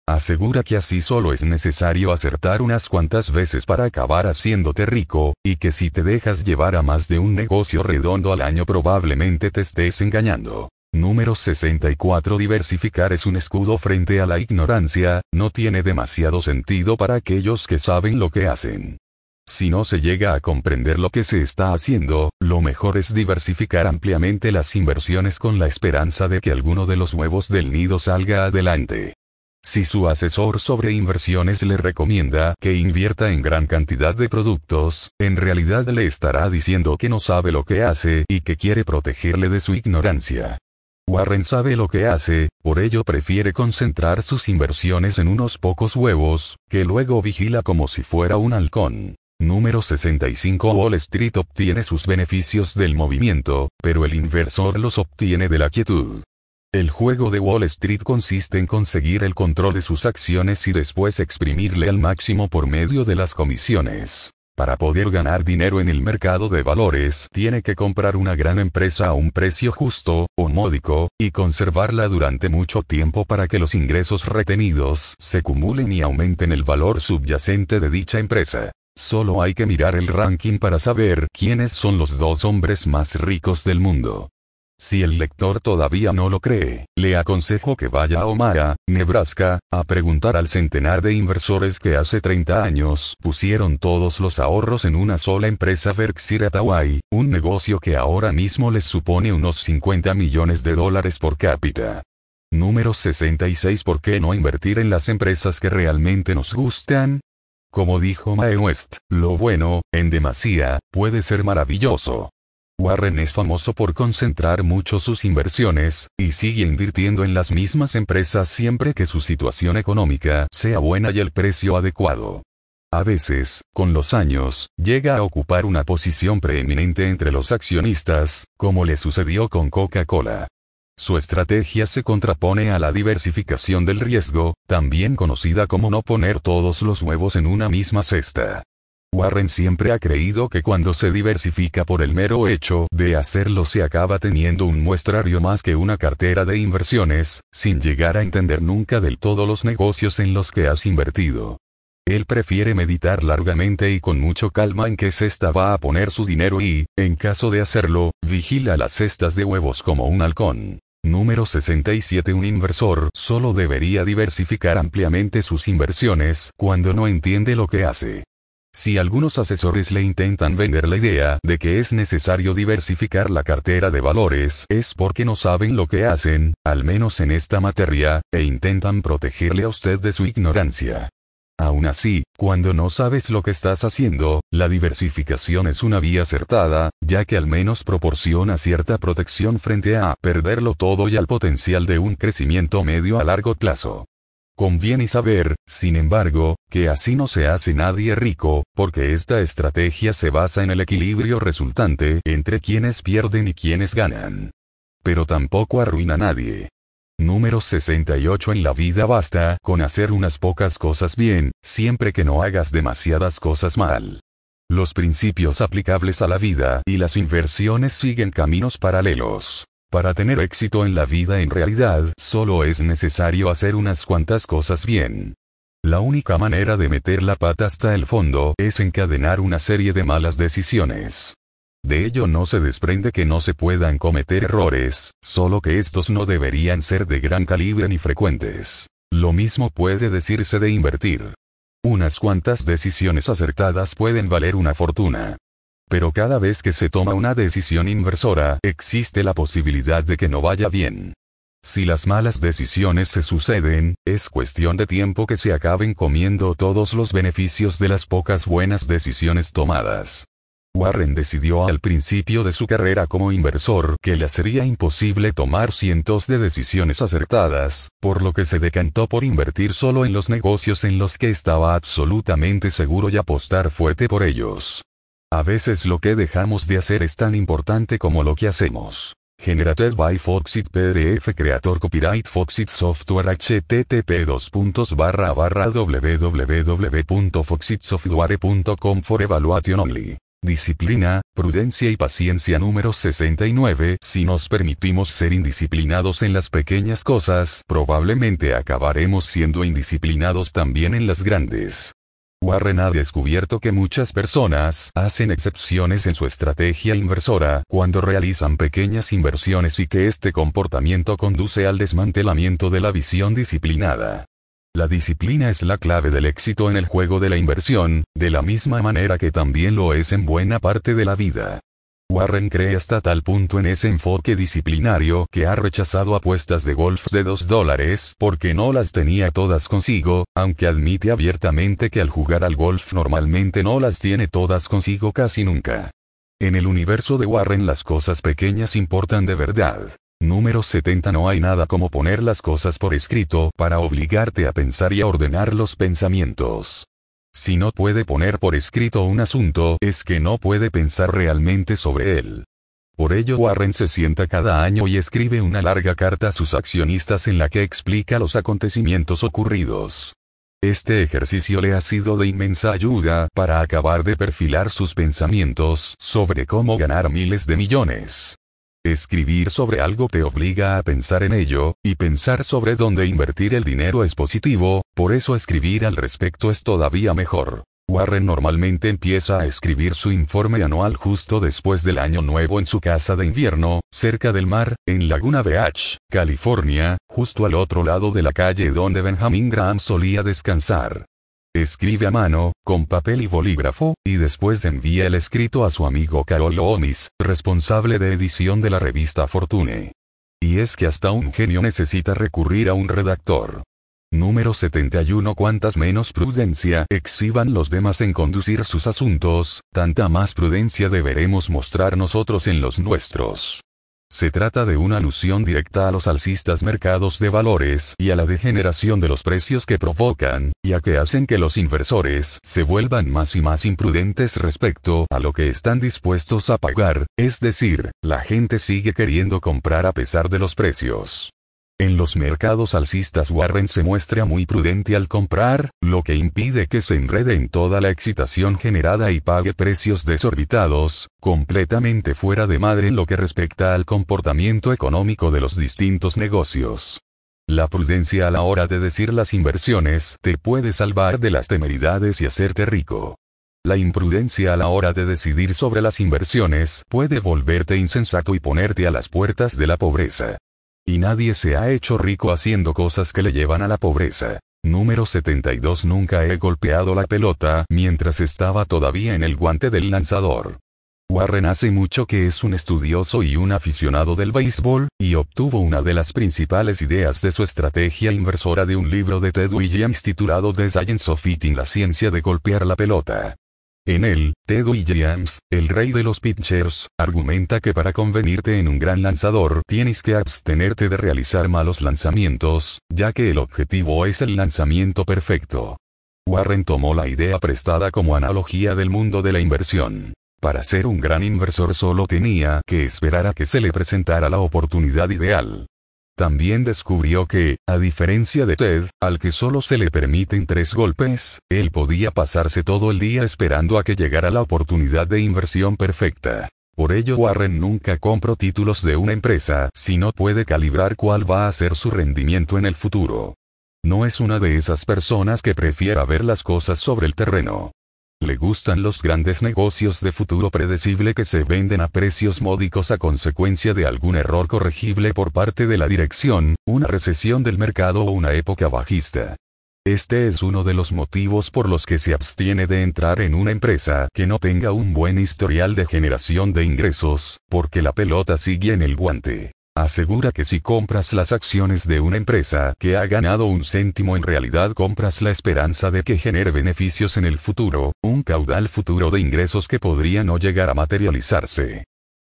Asegura que así solo es necesario acertar unas cuantas veces para acabar haciéndote rico, y que si te dejas llevar a más de un negocio redondo al año probablemente te estés engañando. Número 64 Diversificar es un escudo frente a la ignorancia, no tiene demasiado sentido para aquellos que saben lo que hacen. Si no se llega a comprender lo que se está haciendo, lo mejor es diversificar ampliamente las inversiones con la esperanza de que alguno de los huevos del nido salga adelante. Si su asesor sobre inversiones le recomienda que invierta en gran cantidad de productos, en realidad le estará diciendo que no sabe lo que hace y que quiere protegerle de su ignorancia. Warren sabe lo que hace, por ello prefiere concentrar sus inversiones en unos pocos huevos, que luego vigila como si fuera un halcón. Número 65 Wall Street obtiene sus beneficios del movimiento, pero el inversor los obtiene de la quietud. El juego de Wall Street consiste en conseguir el control de sus acciones y después exprimirle al máximo por medio de las comisiones. Para poder ganar dinero en el mercado de valores, tiene que comprar una gran empresa a un precio justo, o módico, y conservarla durante mucho tiempo para que los ingresos retenidos se acumulen y aumenten el valor subyacente de dicha empresa. Solo hay que mirar el ranking para saber quiénes son los dos hombres más ricos del mundo. Si el lector todavía no lo cree, le aconsejo que vaya a Omaha, Nebraska, a preguntar al centenar de inversores que hace 30 años pusieron todos los ahorros en una sola empresa Berkshire Hathaway, un negocio que ahora mismo les supone unos 50 millones de dólares por cápita. Número 66 ¿Por qué no invertir en las empresas que realmente nos gustan? Como dijo Mae West, lo bueno, en demasía, puede ser maravilloso. Warren es famoso por concentrar mucho sus inversiones, y sigue invirtiendo en las mismas empresas siempre que su situación económica sea buena y el precio adecuado. A veces, con los años, llega a ocupar una posición preeminente entre los accionistas, como le sucedió con Coca-Cola. Su estrategia se contrapone a la diversificación del riesgo, también conocida como no poner todos los huevos en una misma cesta. Warren siempre ha creído que cuando se diversifica por el mero hecho de hacerlo se acaba teniendo un muestrario más que una cartera de inversiones, sin llegar a entender nunca del todo los negocios en los que has invertido. Él prefiere meditar largamente y con mucho calma en qué cesta va a poner su dinero y, en caso de hacerlo, vigila las cestas de huevos como un halcón. Número 67 Un inversor solo debería diversificar ampliamente sus inversiones cuando no entiende lo que hace. Si algunos asesores le intentan vender la idea de que es necesario diversificar la cartera de valores es porque no saben lo que hacen, al menos en esta materia, e intentan protegerle a usted de su ignorancia. Aún así, cuando no sabes lo que estás haciendo, la diversificación es una vía acertada, ya que al menos proporciona cierta protección frente a perderlo todo y al potencial de un crecimiento medio a largo plazo. Conviene saber, sin embargo, que así no se hace nadie rico, porque esta estrategia se basa en el equilibrio resultante entre quienes pierden y quienes ganan. Pero tampoco arruina a nadie. Número 68 En la vida basta con hacer unas pocas cosas bien, siempre que no hagas demasiadas cosas mal. Los principios aplicables a la vida y las inversiones siguen caminos paralelos. Para tener éxito en la vida en realidad solo es necesario hacer unas cuantas cosas bien. La única manera de meter la pata hasta el fondo es encadenar una serie de malas decisiones. De ello no se desprende que no se puedan cometer errores, solo que estos no deberían ser de gran calibre ni frecuentes. Lo mismo puede decirse de invertir. Unas cuantas decisiones acertadas pueden valer una fortuna. Pero cada vez que se toma una decisión inversora, existe la posibilidad de que no vaya bien. Si las malas decisiones se suceden, es cuestión de tiempo que se acaben comiendo todos los beneficios de las pocas buenas decisiones tomadas. Warren decidió al principio de su carrera como inversor que le sería imposible tomar cientos de decisiones acertadas, por lo que se decantó por invertir solo en los negocios en los que estaba absolutamente seguro y apostar fuerte por ellos. A veces lo que dejamos de hacer es tan importante como lo que hacemos. Generated by Foxit PDF Creator Copyright Foxit Software http www.foxitsoftware.com for evaluation only. Disciplina, prudencia y paciencia número 69. Si nos permitimos ser indisciplinados en las pequeñas cosas, probablemente acabaremos siendo indisciplinados también en las grandes. Warren ha descubierto que muchas personas hacen excepciones en su estrategia inversora cuando realizan pequeñas inversiones y que este comportamiento conduce al desmantelamiento de la visión disciplinada. La disciplina es la clave del éxito en el juego de la inversión, de la misma manera que también lo es en buena parte de la vida. Warren cree hasta tal punto en ese enfoque disciplinario que ha rechazado apuestas de golf de 2 dólares porque no las tenía todas consigo, aunque admite abiertamente que al jugar al golf normalmente no las tiene todas consigo casi nunca. En el universo de Warren las cosas pequeñas importan de verdad. Número 70 No hay nada como poner las cosas por escrito para obligarte a pensar y a ordenar los pensamientos. Si no puede poner por escrito un asunto, es que no puede pensar realmente sobre él. Por ello Warren se sienta cada año y escribe una larga carta a sus accionistas en la que explica los acontecimientos ocurridos. Este ejercicio le ha sido de inmensa ayuda para acabar de perfilar sus pensamientos sobre cómo ganar miles de millones. Escribir sobre algo te obliga a pensar en ello, y pensar sobre dónde invertir el dinero es positivo, por eso escribir al respecto es todavía mejor. Warren normalmente empieza a escribir su informe anual justo después del año nuevo en su casa de invierno, cerca del mar, en Laguna Beach, California, justo al otro lado de la calle donde Benjamin Graham solía descansar. Escribe a mano, con papel y bolígrafo, y después envía el escrito a su amigo Carol Omis, responsable de edición de la revista Fortune. Y es que hasta un genio necesita recurrir a un redactor. Número 71 Cuantas menos prudencia exhiban los demás en conducir sus asuntos, tanta más prudencia deberemos mostrar nosotros en los nuestros. Se trata de una alusión directa a los alcistas mercados de valores y a la degeneración de los precios que provocan, y a que hacen que los inversores se vuelvan más y más imprudentes respecto a lo que están dispuestos a pagar, es decir, la gente sigue queriendo comprar a pesar de los precios. En los mercados alcistas Warren se muestra muy prudente al comprar, lo que impide que se enrede en toda la excitación generada y pague precios desorbitados, completamente fuera de madre en lo que respecta al comportamiento económico de los distintos negocios. La prudencia a la hora de decir las inversiones te puede salvar de las temeridades y hacerte rico. La imprudencia a la hora de decidir sobre las inversiones puede volverte insensato y ponerte a las puertas de la pobreza. Y nadie se ha hecho rico haciendo cosas que le llevan a la pobreza. Número 72 Nunca he golpeado la pelota mientras estaba todavía en el guante del lanzador. Warren hace mucho que es un estudioso y un aficionado del béisbol, y obtuvo una de las principales ideas de su estrategia inversora de un libro de Ted Williams titulado The Science of la ciencia de golpear la pelota. En él, Ted Williams, el rey de los pitchers, argumenta que para convenirte en un gran lanzador tienes que abstenerte de realizar malos lanzamientos, ya que el objetivo es el lanzamiento perfecto. Warren tomó la idea prestada como analogía del mundo de la inversión. Para ser un gran inversor solo tenía que esperar a que se le presentara la oportunidad ideal. También descubrió que, a diferencia de Ted, al que solo se le permiten tres golpes, él podía pasarse todo el día esperando a que llegara la oportunidad de inversión perfecta. Por ello Warren nunca compró títulos de una empresa si no puede calibrar cuál va a ser su rendimiento en el futuro. No es una de esas personas que prefiera ver las cosas sobre el terreno. Le gustan los grandes negocios de futuro predecible que se venden a precios módicos a consecuencia de algún error corregible por parte de la dirección, una recesión del mercado o una época bajista. Este es uno de los motivos por los que se abstiene de entrar en una empresa que no tenga un buen historial de generación de ingresos, porque la pelota sigue en el guante. Asegura que si compras las acciones de una empresa que ha ganado un céntimo en realidad compras la esperanza de que genere beneficios en el futuro, un caudal futuro de ingresos que podría no llegar a materializarse.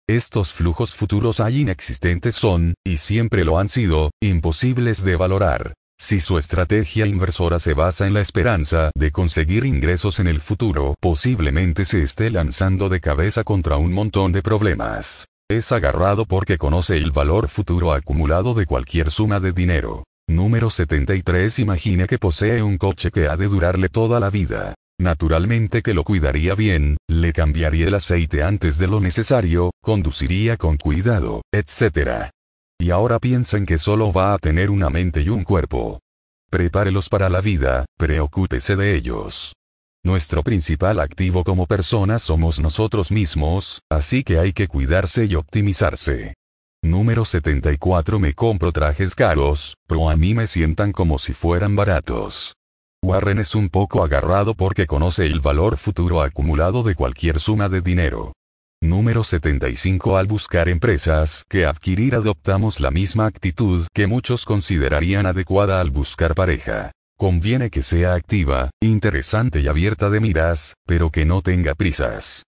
Estos flujos futuros hay inexistentes son, y siempre lo han sido, imposibles de valorar. Si su estrategia inversora se basa en la esperanza de conseguir ingresos en el futuro, posiblemente se esté lanzando de cabeza contra un montón de problemas. Es agarrado porque conoce el valor futuro acumulado de cualquier suma de dinero. Número 73 Imagine que posee un coche que ha de durarle toda la vida. Naturalmente que lo cuidaría bien, le cambiaría el aceite antes de lo necesario, conduciría con cuidado, etc. Y ahora piensen que solo va a tener una mente y un cuerpo. Prepárelos para la vida, preocúpese de ellos. Nuestro principal activo como personas somos nosotros mismos, así que hay que cuidarse y optimizarse. Número 74 Me compro trajes caros, pero a mí me sientan como si fueran baratos. Warren es un poco agarrado porque conoce el valor futuro acumulado de cualquier suma de dinero. Número 75 Al buscar empresas que adquirir adoptamos la misma actitud que muchos considerarían adecuada al buscar pareja. Conviene que sea activa, interesante y abierta de miras, pero que no tenga prisas.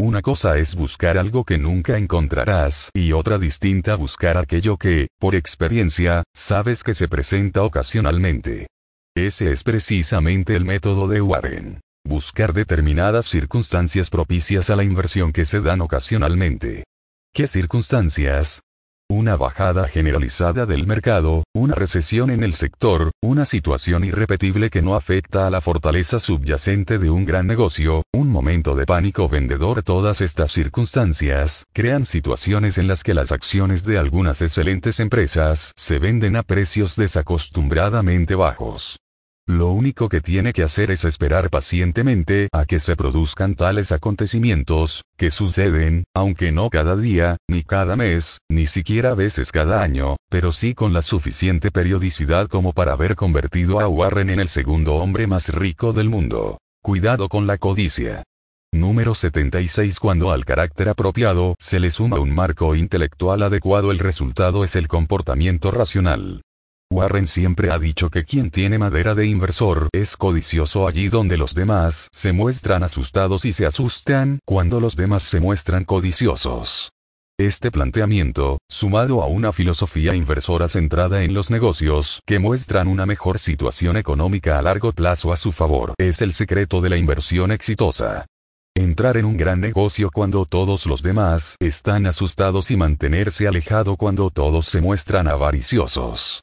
Una cosa es buscar algo que nunca encontrarás y otra distinta buscar aquello que, por experiencia, sabes que se presenta ocasionalmente. Ese es precisamente el método de Warren. Buscar determinadas circunstancias propicias a la inversión que se dan ocasionalmente. ¿Qué circunstancias? Una bajada generalizada del mercado, una recesión en el sector, una situación irrepetible que no afecta a la fortaleza subyacente de un gran negocio, un momento de pánico vendedor. Todas estas circunstancias crean situaciones en las que las acciones de algunas excelentes empresas se venden a precios desacostumbradamente bajos. Lo único que tiene que hacer es esperar pacientemente a que se produzcan tales acontecimientos, que suceden, aunque no cada día, ni cada mes, ni siquiera a veces cada año, pero sí con la suficiente periodicidad como para haber convertido a Warren en el segundo hombre más rico del mundo. Cuidado con la codicia. Número 76 Cuando al carácter apropiado se le suma un marco intelectual adecuado el resultado es el comportamiento racional. Warren siempre ha dicho que quien tiene madera de inversor es codicioso allí donde los demás se muestran asustados y se asustan cuando los demás se muestran codiciosos. Este planteamiento, sumado a una filosofía inversora centrada en los negocios que muestran una mejor situación económica a largo plazo a su favor, es el secreto de la inversión exitosa. Entrar en un gran negocio cuando todos los demás están asustados y mantenerse alejado cuando todos se muestran avariciosos.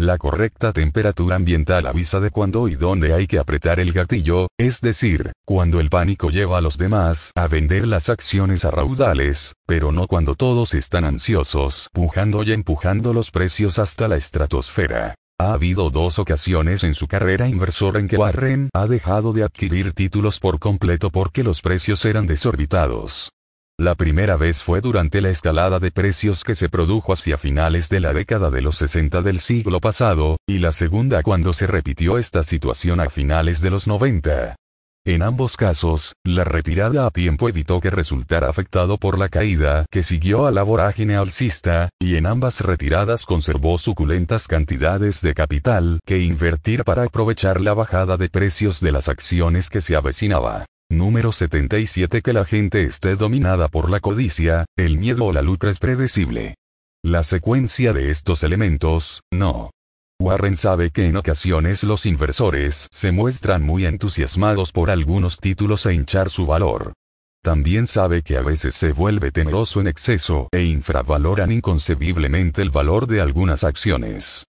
La correcta temperatura ambiental avisa de cuándo y dónde hay que apretar el gatillo, es decir, cuando el pánico lleva a los demás a vender las acciones a raudales, pero no cuando todos están ansiosos, pujando y empujando los precios hasta la estratosfera. Ha habido dos ocasiones en su carrera inversora en que Warren ha dejado de adquirir títulos por completo porque los precios eran desorbitados. La primera vez fue durante la escalada de precios que se produjo hacia finales de la década de los 60 del siglo pasado, y la segunda cuando se repitió esta situación a finales de los 90. En ambos casos, la retirada a tiempo evitó que resultara afectado por la caída que siguió a la vorágine alcista, y en ambas retiradas conservó suculentas cantidades de capital que invertir para aprovechar la bajada de precios de las acciones que se avecinaba. Número 77 Que la gente esté dominada por la codicia, el miedo o la lucra es predecible. La secuencia de estos elementos, no. Warren sabe que en ocasiones los inversores se muestran muy entusiasmados por algunos títulos e hinchar su valor. También sabe que a veces se vuelve temeroso en exceso e infravaloran inconcebiblemente el valor de algunas acciones.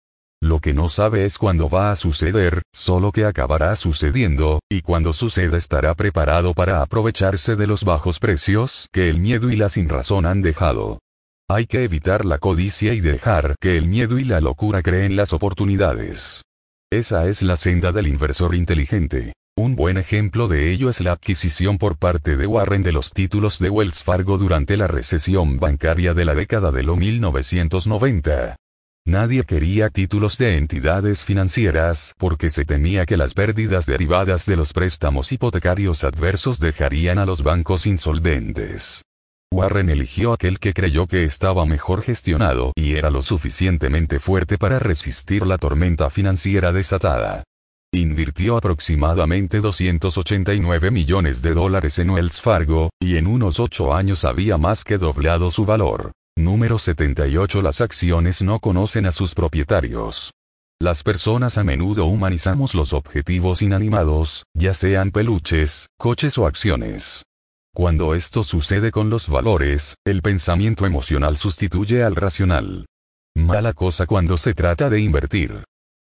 Lo que no sabe es cuándo va a suceder, solo que acabará sucediendo, y cuando suceda estará preparado para aprovecharse de los bajos precios que el miedo y la sinrazón han dejado. Hay que evitar la codicia y dejar que el miedo y la locura creen las oportunidades. Esa es la senda del inversor inteligente. Un buen ejemplo de ello es la adquisición por parte de Warren de los títulos de Wells Fargo durante la recesión bancaria de la década de los 1990. Nadie quería títulos de entidades financieras porque se temía que las pérdidas derivadas de los préstamos hipotecarios adversos dejarían a los bancos insolventes. Warren eligió aquel que creyó que estaba mejor gestionado y era lo suficientemente fuerte para resistir la tormenta financiera desatada. Invirtió aproximadamente 289 millones de dólares en Wells Fargo, y en unos ocho años había más que doblado su valor. Número 78 Las acciones no conocen a sus propietarios. Las personas a menudo humanizamos los objetivos inanimados, ya sean peluches, coches o acciones. Cuando esto sucede con los valores, el pensamiento emocional sustituye al racional. Mala cosa cuando se trata de invertir.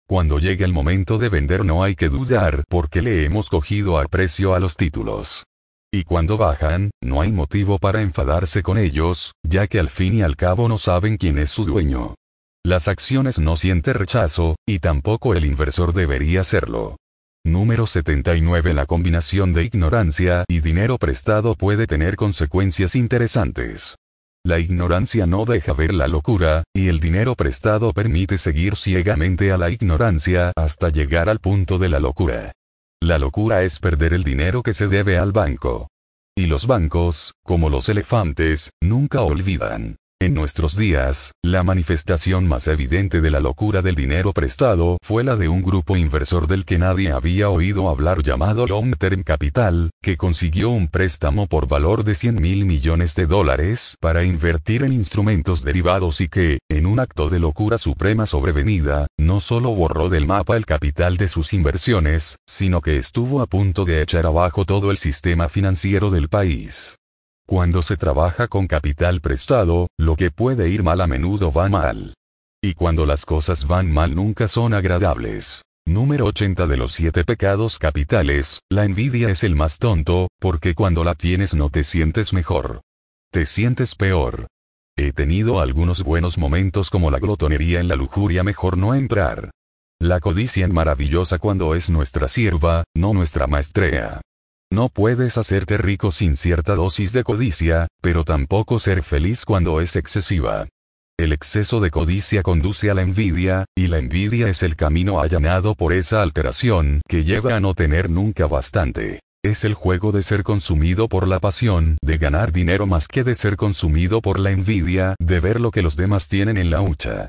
Cuando llega el momento de vender no hay que dudar porque le hemos cogido a precio a los títulos. Y cuando bajan, no hay motivo para enfadarse con ellos, ya que al fin y al cabo no saben quién es su dueño. Las acciones no sienten rechazo, y tampoco el inversor debería hacerlo. Número 79 La combinación de ignorancia y dinero prestado puede tener consecuencias interesantes. La ignorancia no deja ver la locura, y el dinero prestado permite seguir ciegamente a la ignorancia hasta llegar al punto de la locura. La locura es perder el dinero que se debe al banco. Y los bancos, como los elefantes, nunca olvidan. En nuestros días, la manifestación más evidente de la locura del dinero prestado fue la de un grupo inversor del que nadie había oído hablar llamado Long Term Capital, que consiguió un préstamo por valor de 100 mil millones de dólares para invertir en instrumentos derivados y que, en un acto de locura suprema sobrevenida, no solo borró del mapa el capital de sus inversiones, sino que estuvo a punto de echar abajo todo el sistema financiero del país. Cuando se trabaja con capital prestado, lo que puede ir mal a menudo va mal. Y cuando las cosas van mal nunca son agradables. Número 80 de los 7 pecados capitales, la envidia es el más tonto, porque cuando la tienes no te sientes mejor. Te sientes peor. He tenido algunos buenos momentos como la glotonería en la lujuria mejor no entrar. La codicia es maravillosa cuando es nuestra sierva, no nuestra maestrea. No puedes hacerte rico sin cierta dosis de codicia, pero tampoco ser feliz cuando es excesiva. El exceso de codicia conduce a la envidia, y la envidia es el camino allanado por esa alteración que lleva a no tener nunca bastante. Es el juego de ser consumido por la pasión de ganar dinero más que de ser consumido por la envidia de ver lo que los demás tienen en la hucha.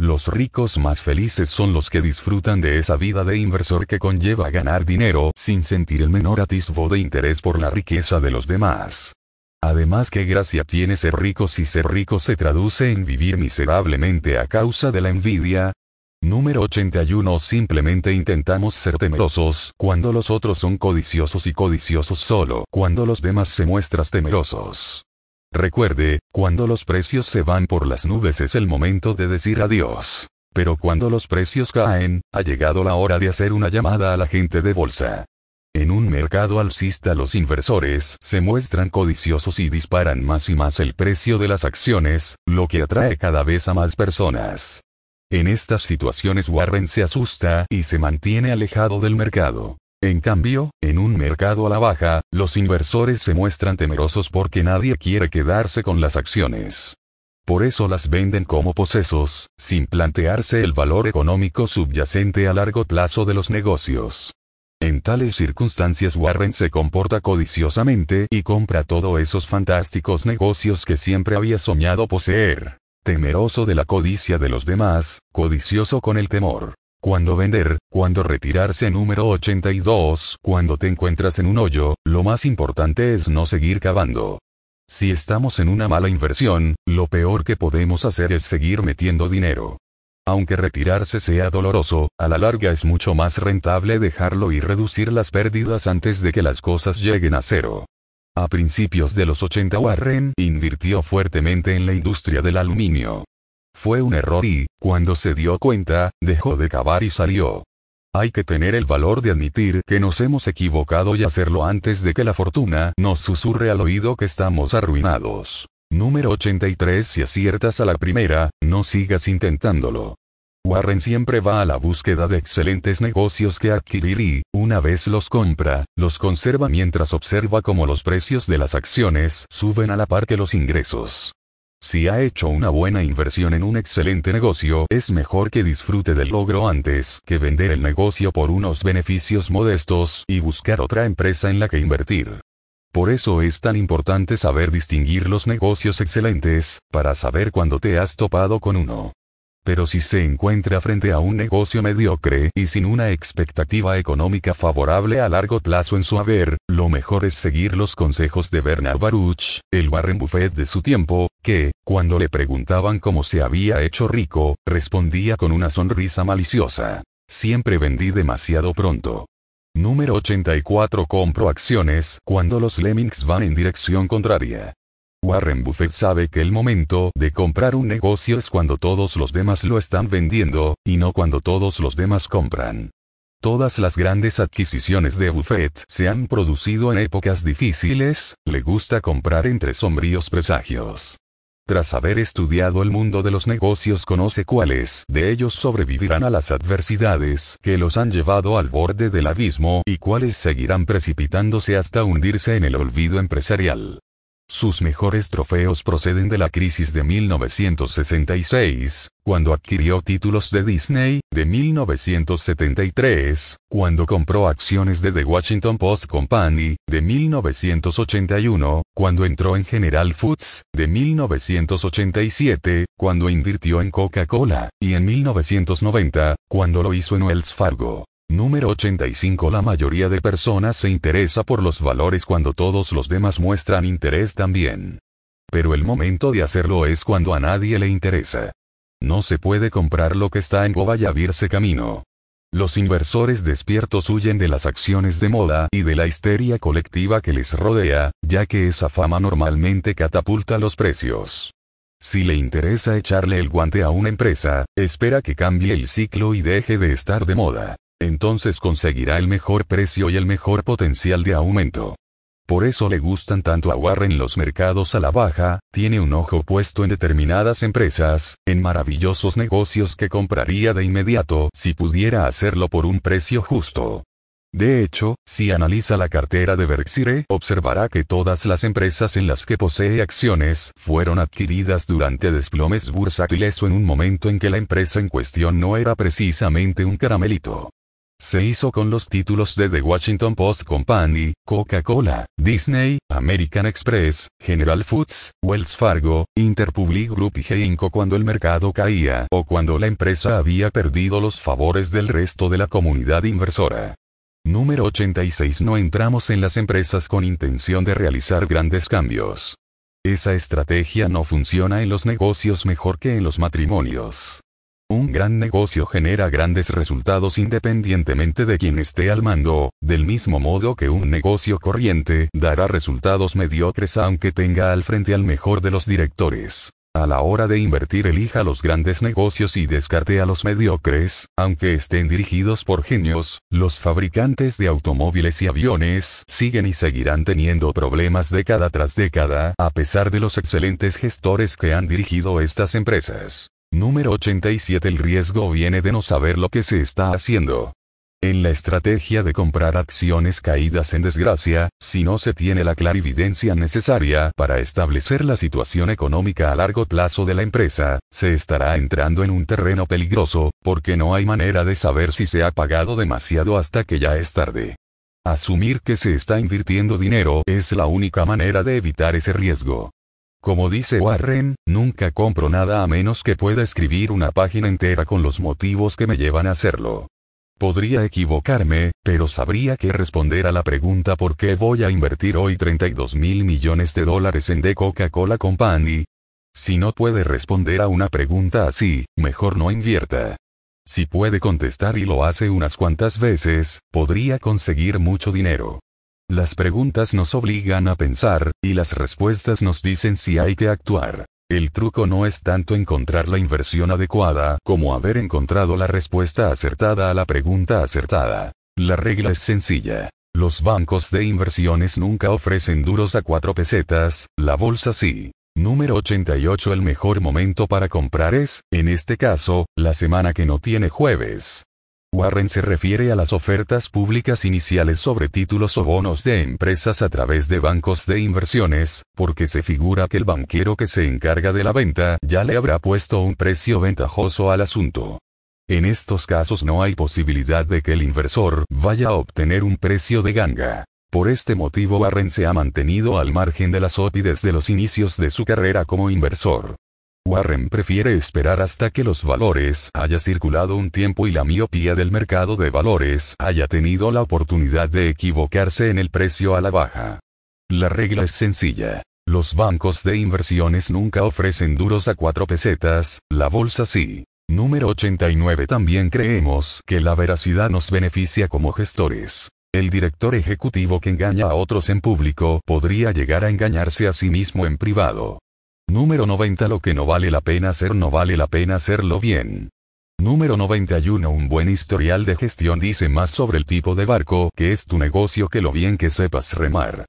Los ricos más felices son los que disfrutan de esa vida de inversor que conlleva ganar dinero sin sentir el menor atisbo de interés por la riqueza de los demás. Además, qué gracia tiene ser rico si ser rico se traduce en vivir miserablemente a causa de la envidia. Número 81 Simplemente intentamos ser temerosos cuando los otros son codiciosos y codiciosos solo cuando los demás se muestran temerosos. Recuerde, cuando los precios se van por las nubes es el momento de decir adiós. Pero cuando los precios caen, ha llegado la hora de hacer una llamada a la gente de bolsa. En un mercado alcista los inversores se muestran codiciosos y disparan más y más el precio de las acciones, lo que atrae cada vez a más personas. En estas situaciones Warren se asusta y se mantiene alejado del mercado. En cambio, en un mercado a la baja, los inversores se muestran temerosos porque nadie quiere quedarse con las acciones. Por eso las venden como posesos, sin plantearse el valor económico subyacente a largo plazo de los negocios. En tales circunstancias Warren se comporta codiciosamente y compra todos esos fantásticos negocios que siempre había soñado poseer. Temeroso de la codicia de los demás, codicioso con el temor. Cuando vender, cuando retirarse número 82, cuando te encuentras en un hoyo, lo más importante es no seguir cavando. Si estamos en una mala inversión, lo peor que podemos hacer es seguir metiendo dinero. Aunque retirarse sea doloroso, a la larga es mucho más rentable dejarlo y reducir las pérdidas antes de que las cosas lleguen a cero. A principios de los 80 Warren invirtió fuertemente en la industria del aluminio. Fue un error y, cuando se dio cuenta, dejó de cavar y salió. Hay que tener el valor de admitir que nos hemos equivocado y hacerlo antes de que la fortuna nos susurre al oído que estamos arruinados. Número 83 Si aciertas a la primera, no sigas intentándolo. Warren siempre va a la búsqueda de excelentes negocios que adquirir y, una vez los compra, los conserva mientras observa cómo los precios de las acciones suben a la par que los ingresos. Si ha hecho una buena inversión en un excelente negocio, es mejor que disfrute del logro antes que vender el negocio por unos beneficios modestos y buscar otra empresa en la que invertir. Por eso es tan importante saber distinguir los negocios excelentes, para saber cuándo te has topado con uno. Pero si se encuentra frente a un negocio mediocre y sin una expectativa económica favorable a largo plazo en su haber, lo mejor es seguir los consejos de Bernard Baruch, el Warren Buffett de su tiempo, que, cuando le preguntaban cómo se había hecho rico, respondía con una sonrisa maliciosa. Siempre vendí demasiado pronto. Número 84 Compro acciones cuando los lemmings van en dirección contraria. Warren Buffett sabe que el momento de comprar un negocio es cuando todos los demás lo están vendiendo, y no cuando todos los demás compran. Todas las grandes adquisiciones de Buffett se han producido en épocas difíciles, le gusta comprar entre sombríos presagios. Tras haber estudiado el mundo de los negocios conoce cuáles de ellos sobrevivirán a las adversidades que los han llevado al borde del abismo y cuáles seguirán precipitándose hasta hundirse en el olvido empresarial. Sus mejores trofeos proceden de la crisis de 1966, cuando adquirió títulos de Disney, de 1973, cuando compró acciones de The Washington Post Company, de 1981, cuando entró en General Foods, de 1987, cuando invirtió en Coca-Cola, y en 1990, cuando lo hizo en Wells Fargo. Número 85 La mayoría de personas se interesa por los valores cuando todos los demás muestran interés también. Pero el momento de hacerlo es cuando a nadie le interesa. No se puede comprar lo que está en Gobayabirse camino. Los inversores despiertos huyen de las acciones de moda y de la histeria colectiva que les rodea, ya que esa fama normalmente catapulta los precios. Si le interesa echarle el guante a una empresa, espera que cambie el ciclo y deje de estar de moda entonces conseguirá el mejor precio y el mejor potencial de aumento. Por eso le gustan tanto a Warren los mercados a la baja, tiene un ojo puesto en determinadas empresas, en maravillosos negocios que compraría de inmediato si pudiera hacerlo por un precio justo. De hecho, si analiza la cartera de Berkshire, observará que todas las empresas en las que posee acciones fueron adquiridas durante desplomes bursátiles o en un momento en que la empresa en cuestión no era precisamente un caramelito. Se hizo con los títulos de The Washington Post Company, Coca-Cola, Disney, American Express, General Foods, Wells Fargo, Interpublic Group y Heinco cuando el mercado caía o cuando la empresa había perdido los favores del resto de la comunidad inversora. Número 86 No entramos en las empresas con intención de realizar grandes cambios. Esa estrategia no funciona en los negocios mejor que en los matrimonios. Un gran negocio genera grandes resultados independientemente de quien esté al mando, del mismo modo que un negocio corriente dará resultados mediocres aunque tenga al frente al mejor de los directores. A la hora de invertir elija los grandes negocios y descarte a los mediocres, aunque estén dirigidos por genios, los fabricantes de automóviles y aviones siguen y seguirán teniendo problemas década tras década, a pesar de los excelentes gestores que han dirigido estas empresas. Número 87 El riesgo viene de no saber lo que se está haciendo. En la estrategia de comprar acciones caídas en desgracia, si no se tiene la clarividencia necesaria para establecer la situación económica a largo plazo de la empresa, se estará entrando en un terreno peligroso, porque no hay manera de saber si se ha pagado demasiado hasta que ya es tarde. Asumir que se está invirtiendo dinero es la única manera de evitar ese riesgo. Como dice Warren, nunca compro nada a menos que pueda escribir una página entera con los motivos que me llevan a hacerlo. Podría equivocarme, pero sabría que responder a la pregunta por qué voy a invertir hoy 32 mil millones de dólares en The Coca-Cola Company. Si no puede responder a una pregunta así, mejor no invierta. Si puede contestar y lo hace unas cuantas veces, podría conseguir mucho dinero. Las preguntas nos obligan a pensar, y las respuestas nos dicen si hay que actuar. El truco no es tanto encontrar la inversión adecuada como haber encontrado la respuesta acertada a la pregunta acertada. La regla es sencilla. Los bancos de inversiones nunca ofrecen duros a cuatro pesetas, la bolsa sí. Número 88 El mejor momento para comprar es, en este caso, la semana que no tiene jueves. Warren se refiere a las ofertas públicas iniciales sobre títulos o bonos de empresas a través de bancos de inversiones, porque se figura que el banquero que se encarga de la venta ya le habrá puesto un precio ventajoso al asunto. En estos casos no hay posibilidad de que el inversor vaya a obtener un precio de ganga. Por este motivo Warren se ha mantenido al margen de la SOPI desde los inicios de su carrera como inversor. Warren prefiere esperar hasta que los valores haya circulado un tiempo y la miopía del mercado de valores haya tenido la oportunidad de equivocarse en el precio a la baja. La regla es sencilla. Los bancos de inversiones nunca ofrecen duros a cuatro pesetas, la bolsa sí. Número 89 También creemos que la veracidad nos beneficia como gestores. El director ejecutivo que engaña a otros en público podría llegar a engañarse a sí mismo en privado. Número 90 Lo que no vale la pena hacer no vale la pena hacerlo bien. Número 91 Un buen historial de gestión dice más sobre el tipo de barco que es tu negocio que lo bien que sepas remar.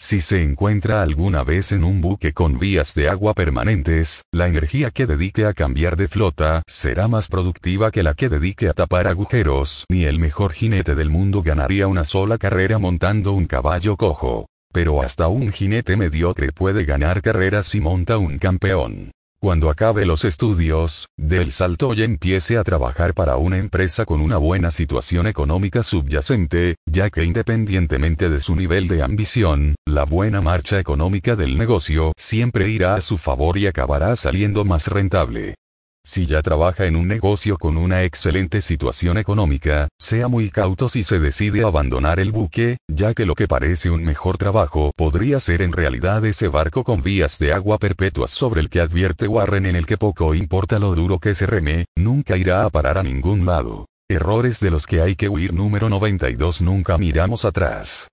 Si se encuentra alguna vez en un buque con vías de agua permanentes, la energía que dedique a cambiar de flota será más productiva que la que dedique a tapar agujeros. Ni el mejor jinete del mundo ganaría una sola carrera montando un caballo cojo. Pero hasta un jinete mediocre puede ganar carreras si monta un campeón. Cuando acabe los estudios, del salto y empiece a trabajar para una empresa con una buena situación económica subyacente, ya que independientemente de su nivel de ambición, la buena marcha económica del negocio siempre irá a su favor y acabará saliendo más rentable. Si ya trabaja en un negocio con una excelente situación económica, sea muy cauto si se decide abandonar el buque, ya que lo que parece un mejor trabajo podría ser en realidad ese barco con vías de agua perpetuas sobre el que advierte Warren en el que poco importa lo duro que se reme, nunca irá a parar a ningún lado. Errores de los que hay que huir número 92 Nunca miramos atrás.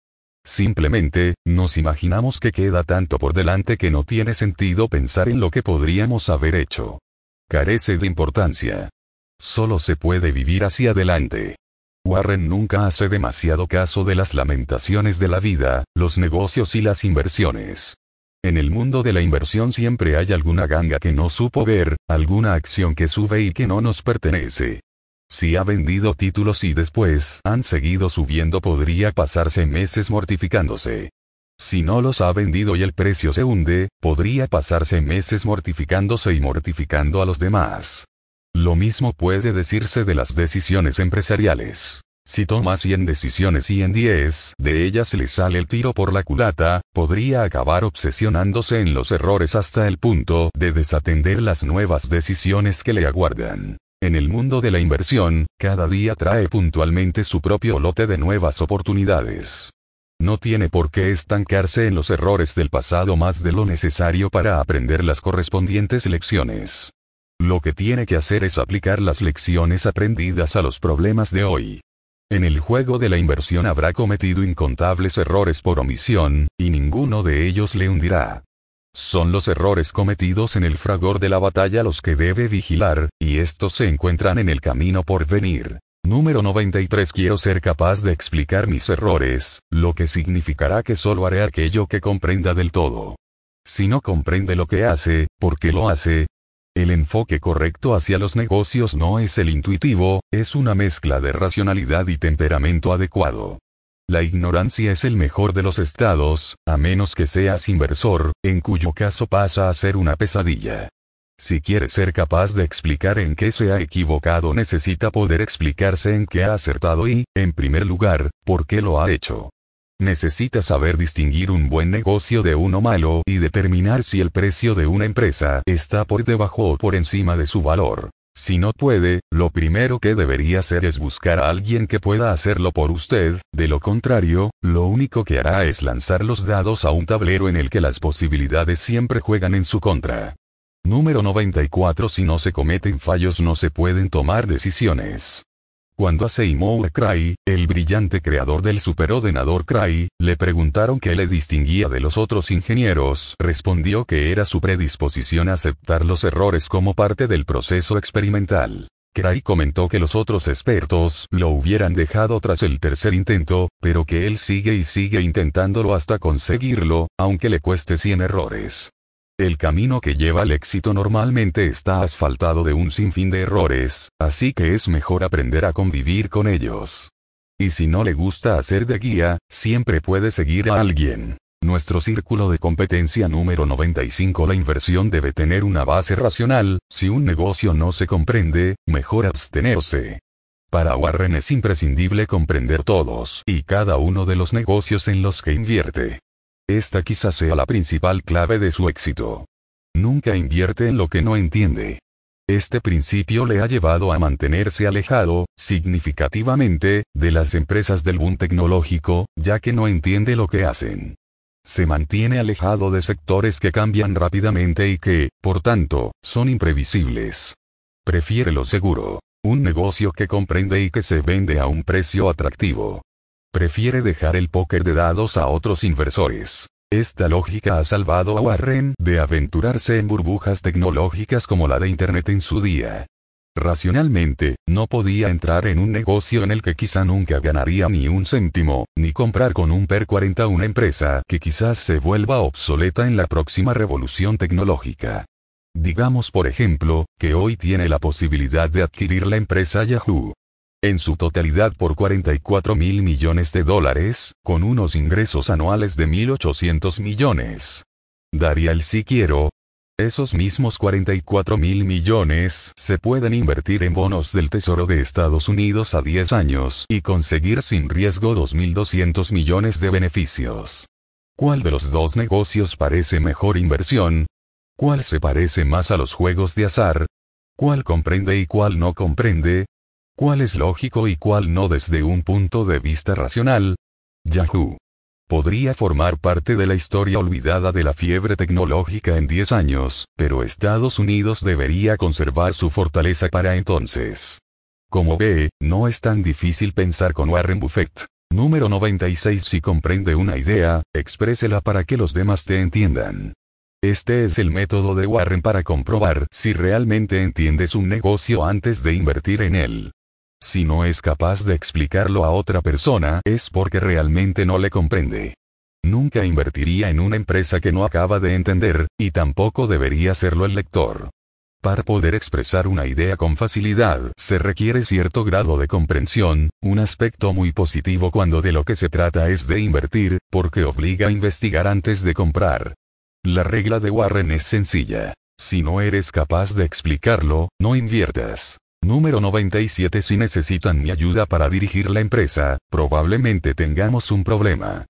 Simplemente, nos imaginamos que queda tanto por delante que no tiene sentido pensar en lo que podríamos haber hecho carece de importancia. Solo se puede vivir hacia adelante. Warren nunca hace demasiado caso de las lamentaciones de la vida, los negocios y las inversiones. En el mundo de la inversión siempre hay alguna ganga que no supo ver, alguna acción que sube y que no nos pertenece. Si ha vendido títulos y después han seguido subiendo podría pasarse meses mortificándose. Si no los ha vendido y el precio se hunde, podría pasarse meses mortificándose y mortificando a los demás. Lo mismo puede decirse de las decisiones empresariales. Si toma 100 decisiones y en 10 de ellas le sale el tiro por la culata, podría acabar obsesionándose en los errores hasta el punto de desatender las nuevas decisiones que le aguardan. En el mundo de la inversión, cada día trae puntualmente su propio lote de nuevas oportunidades. No tiene por qué estancarse en los errores del pasado más de lo necesario para aprender las correspondientes lecciones. Lo que tiene que hacer es aplicar las lecciones aprendidas a los problemas de hoy. En el juego de la inversión habrá cometido incontables errores por omisión, y ninguno de ellos le hundirá. Son los errores cometidos en el fragor de la batalla los que debe vigilar, y estos se encuentran en el camino por venir. Número 93 Quiero ser capaz de explicar mis errores, lo que significará que solo haré aquello que comprenda del todo. Si no comprende lo que hace, ¿por qué lo hace? El enfoque correcto hacia los negocios no es el intuitivo, es una mezcla de racionalidad y temperamento adecuado. La ignorancia es el mejor de los estados, a menos que seas inversor, en cuyo caso pasa a ser una pesadilla. Si quiere ser capaz de explicar en qué se ha equivocado necesita poder explicarse en qué ha acertado y, en primer lugar, por qué lo ha hecho. Necesita saber distinguir un buen negocio de uno malo y determinar si el precio de una empresa está por debajo o por encima de su valor. Si no puede, lo primero que debería hacer es buscar a alguien que pueda hacerlo por usted, de lo contrario, lo único que hará es lanzar los dados a un tablero en el que las posibilidades siempre juegan en su contra. Número 94 Si no se cometen fallos no se pueden tomar decisiones. Cuando a Seymour Cray, el brillante creador del superordenador Cray, le preguntaron qué le distinguía de los otros ingenieros, respondió que era su predisposición a aceptar los errores como parte del proceso experimental. Cray comentó que los otros expertos lo hubieran dejado tras el tercer intento, pero que él sigue y sigue intentándolo hasta conseguirlo, aunque le cueste 100 errores. El camino que lleva al éxito normalmente está asfaltado de un sinfín de errores, así que es mejor aprender a convivir con ellos. Y si no le gusta hacer de guía, siempre puede seguir a alguien. Nuestro círculo de competencia número 95 La inversión debe tener una base racional, si un negocio no se comprende, mejor abstenerse. Para Warren es imprescindible comprender todos y cada uno de los negocios en los que invierte. Esta quizás sea la principal clave de su éxito. Nunca invierte en lo que no entiende. Este principio le ha llevado a mantenerse alejado, significativamente, de las empresas del boom tecnológico, ya que no entiende lo que hacen. Se mantiene alejado de sectores que cambian rápidamente y que, por tanto, son imprevisibles. Prefiere lo seguro. Un negocio que comprende y que se vende a un precio atractivo. Prefiere dejar el póker de dados a otros inversores. Esta lógica ha salvado a Warren de aventurarse en burbujas tecnológicas como la de Internet en su día. Racionalmente, no podía entrar en un negocio en el que quizá nunca ganaría ni un céntimo, ni comprar con un PER 40 una empresa que quizás se vuelva obsoleta en la próxima revolución tecnológica. Digamos por ejemplo, que hoy tiene la posibilidad de adquirir la empresa Yahoo en su totalidad por 44 mil millones de dólares, con unos ingresos anuales de 1.800 millones. Daría el si quiero. Esos mismos 44 mil millones se pueden invertir en bonos del Tesoro de Estados Unidos a 10 años y conseguir sin riesgo 2.200 millones de beneficios. ¿Cuál de los dos negocios parece mejor inversión? ¿Cuál se parece más a los juegos de azar? ¿Cuál comprende y cuál no comprende? Cuál es lógico y cuál no desde un punto de vista racional. Yahoo! Podría formar parte de la historia olvidada de la fiebre tecnológica en 10 años, pero Estados Unidos debería conservar su fortaleza para entonces. Como ve, no es tan difícil pensar con Warren Buffett. Número 96 Si comprende una idea, exprésela para que los demás te entiendan. Este es el método de Warren para comprobar si realmente entiendes un negocio antes de invertir en él. Si no es capaz de explicarlo a otra persona es porque realmente no le comprende. Nunca invertiría en una empresa que no acaba de entender, y tampoco debería hacerlo el lector. Para poder expresar una idea con facilidad se requiere cierto grado de comprensión, un aspecto muy positivo cuando de lo que se trata es de invertir, porque obliga a investigar antes de comprar. La regla de Warren es sencilla. Si no eres capaz de explicarlo, no inviertas. Número 97 Si necesitan mi ayuda para dirigir la empresa, probablemente tengamos un problema.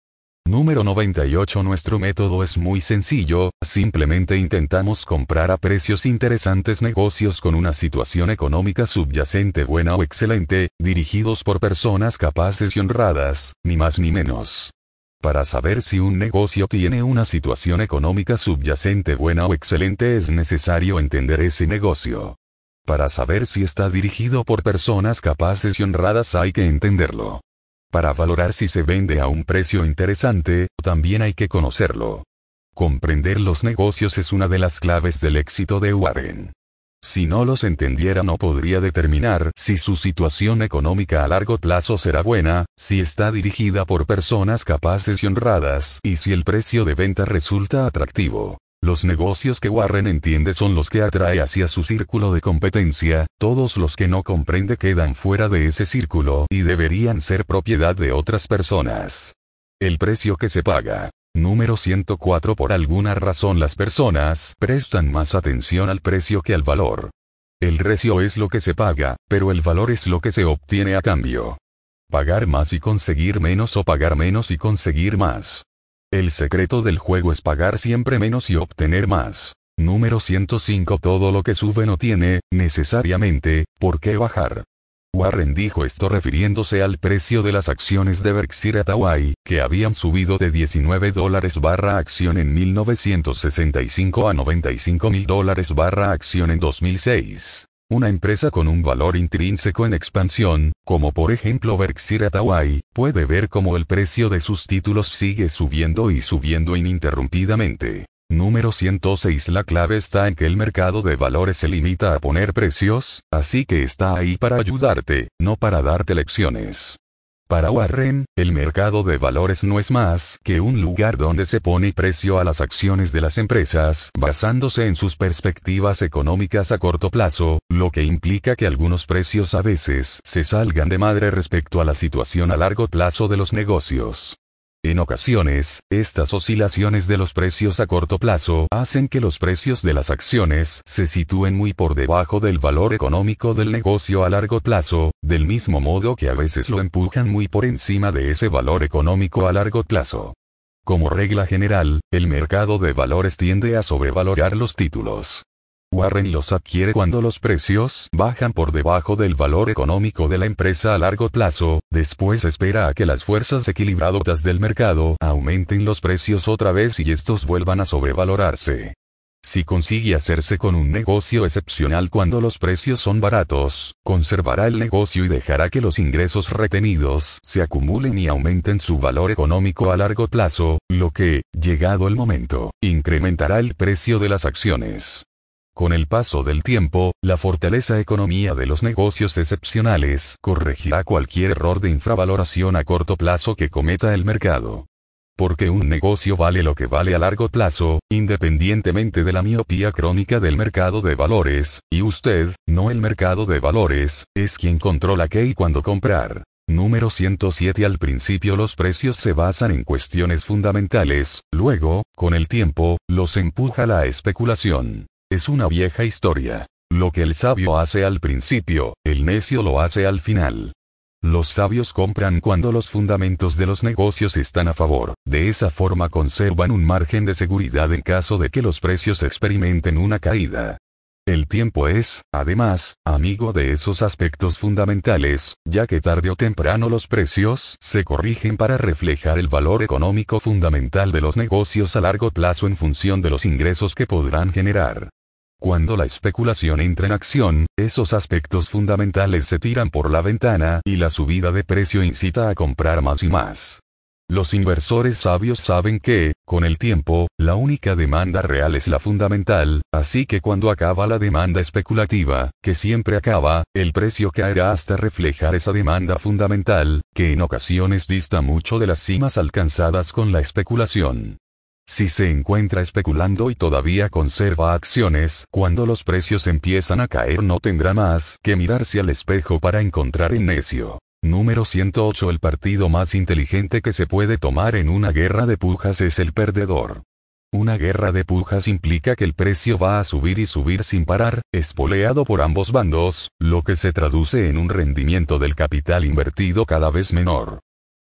Número 98 Nuestro método es muy sencillo, simplemente intentamos comprar a precios interesantes negocios con una situación económica subyacente buena o excelente, dirigidos por personas capaces y honradas, ni más ni menos. Para saber si un negocio tiene una situación económica subyacente buena o excelente es necesario entender ese negocio. Para saber si está dirigido por personas capaces y honradas hay que entenderlo. Para valorar si se vende a un precio interesante, también hay que conocerlo. Comprender los negocios es una de las claves del éxito de Warren. Si no los entendiera no podría determinar si su situación económica a largo plazo será buena, si está dirigida por personas capaces y honradas, y si el precio de venta resulta atractivo. Los negocios que Warren entiende son los que atrae hacia su círculo de competencia, todos los que no comprende quedan fuera de ese círculo y deberían ser propiedad de otras personas. El precio que se paga. Número 104 Por alguna razón las personas prestan más atención al precio que al valor. El precio es lo que se paga, pero el valor es lo que se obtiene a cambio. Pagar más y conseguir menos o pagar menos y conseguir más. El secreto del juego es pagar siempre menos y obtener más. Número 105 Todo lo que sube no tiene, necesariamente, por qué bajar. Warren dijo esto refiriéndose al precio de las acciones de Berkshire Hathaway, que habían subido de 19 dólares barra acción en 1965 a 95 mil dólares barra acción en 2006. Una empresa con un valor intrínseco en expansión, como por ejemplo Berkshire Hathaway, puede ver cómo el precio de sus títulos sigue subiendo y subiendo ininterrumpidamente. Número 106 La clave está en que el mercado de valores se limita a poner precios, así que está ahí para ayudarte, no para darte lecciones. Para Warren, el mercado de valores no es más que un lugar donde se pone precio a las acciones de las empresas, basándose en sus perspectivas económicas a corto plazo, lo que implica que algunos precios a veces se salgan de madre respecto a la situación a largo plazo de los negocios. En ocasiones, estas oscilaciones de los precios a corto plazo hacen que los precios de las acciones se sitúen muy por debajo del valor económico del negocio a largo plazo, del mismo modo que a veces lo empujan muy por encima de ese valor económico a largo plazo. Como regla general, el mercado de valores tiende a sobrevalorar los títulos. Warren los adquiere cuando los precios bajan por debajo del valor económico de la empresa a largo plazo, después espera a que las fuerzas equilibradoras del mercado aumenten los precios otra vez y estos vuelvan a sobrevalorarse. Si consigue hacerse con un negocio excepcional cuando los precios son baratos, conservará el negocio y dejará que los ingresos retenidos se acumulen y aumenten su valor económico a largo plazo, lo que, llegado el momento, incrementará el precio de las acciones. Con el paso del tiempo, la fortaleza economía de los negocios excepcionales corregirá cualquier error de infravaloración a corto plazo que cometa el mercado. Porque un negocio vale lo que vale a largo plazo, independientemente de la miopía crónica del mercado de valores, y usted, no el mercado de valores, es quien controla qué y cuándo comprar. Número 107 Al principio los precios se basan en cuestiones fundamentales, luego, con el tiempo, los empuja la especulación. Es una vieja historia. Lo que el sabio hace al principio, el necio lo hace al final. Los sabios compran cuando los fundamentos de los negocios están a favor, de esa forma conservan un margen de seguridad en caso de que los precios experimenten una caída. El tiempo es, además, amigo de esos aspectos fundamentales, ya que tarde o temprano los precios se corrigen para reflejar el valor económico fundamental de los negocios a largo plazo en función de los ingresos que podrán generar. Cuando la especulación entra en acción, esos aspectos fundamentales se tiran por la ventana y la subida de precio incita a comprar más y más. Los inversores sabios saben que, con el tiempo, la única demanda real es la fundamental, así que cuando acaba la demanda especulativa, que siempre acaba, el precio caerá hasta reflejar esa demanda fundamental, que en ocasiones dista mucho de las cimas alcanzadas con la especulación. Si se encuentra especulando y todavía conserva acciones, cuando los precios empiezan a caer no tendrá más que mirarse al espejo para encontrar el necio. Número 108 El partido más inteligente que se puede tomar en una guerra de pujas es el perdedor. Una guerra de pujas implica que el precio va a subir y subir sin parar, espoleado por ambos bandos, lo que se traduce en un rendimiento del capital invertido cada vez menor.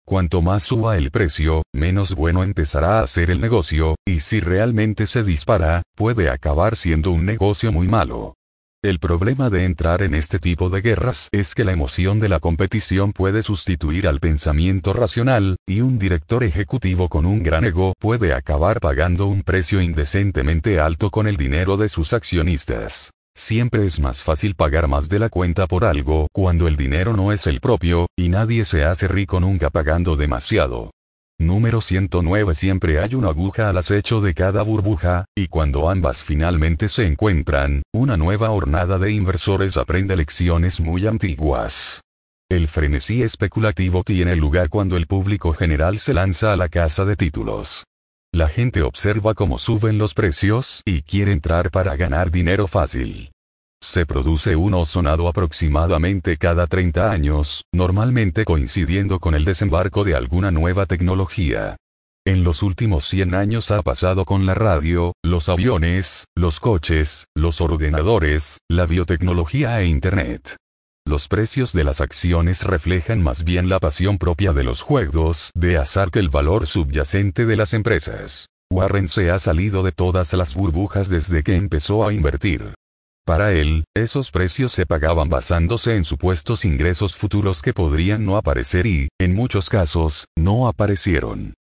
Cuanto más suba el precio, menos bueno empezará a ser el negocio, y si realmente se dispara, puede acabar siendo un negocio muy malo. El problema de entrar en este tipo de guerras es que la emoción de la competición puede sustituir al pensamiento racional, y un director ejecutivo con un gran ego puede acabar pagando un precio indecentemente alto con el dinero de sus accionistas. Siempre es más fácil pagar más de la cuenta por algo cuando el dinero no es el propio, y nadie se hace rico nunca pagando demasiado. Número 109 Siempre hay una aguja al acecho de cada burbuja, y cuando ambas finalmente se encuentran, una nueva hornada de inversores aprende lecciones muy antiguas. El frenesí especulativo tiene lugar cuando el público general se lanza a la casa de títulos. La gente observa cómo suben los precios y quiere entrar para ganar dinero fácil. Se produce uno sonado aproximadamente cada 30 años, normalmente coincidiendo con el desembarco de alguna nueva tecnología. En los últimos 100 años ha pasado con la radio, los aviones, los coches, los ordenadores, la biotecnología e Internet. Los precios de las acciones reflejan más bien la pasión propia de los juegos de azar que el valor subyacente de las empresas. Warren se ha salido de todas las burbujas desde que empezó a invertir. Para él, esos precios se pagaban basándose en supuestos ingresos futuros que podrían no aparecer y, en muchos casos, no aparecieron.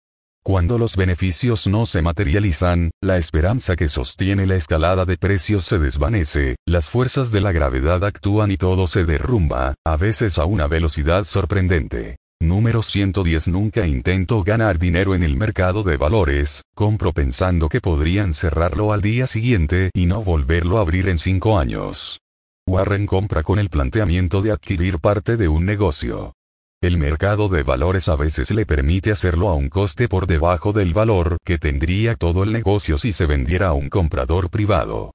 Cuando los beneficios no se materializan, la esperanza que sostiene la escalada de precios se desvanece, las fuerzas de la gravedad actúan y todo se derrumba, a veces a una velocidad sorprendente. Número 110 Nunca intento ganar dinero en el mercado de valores, compro pensando que podrían cerrarlo al día siguiente y no volverlo a abrir en 5 años. Warren compra con el planteamiento de adquirir parte de un negocio. El mercado de valores a veces le permite hacerlo a un coste por debajo del valor que tendría todo el negocio si se vendiera a un comprador privado.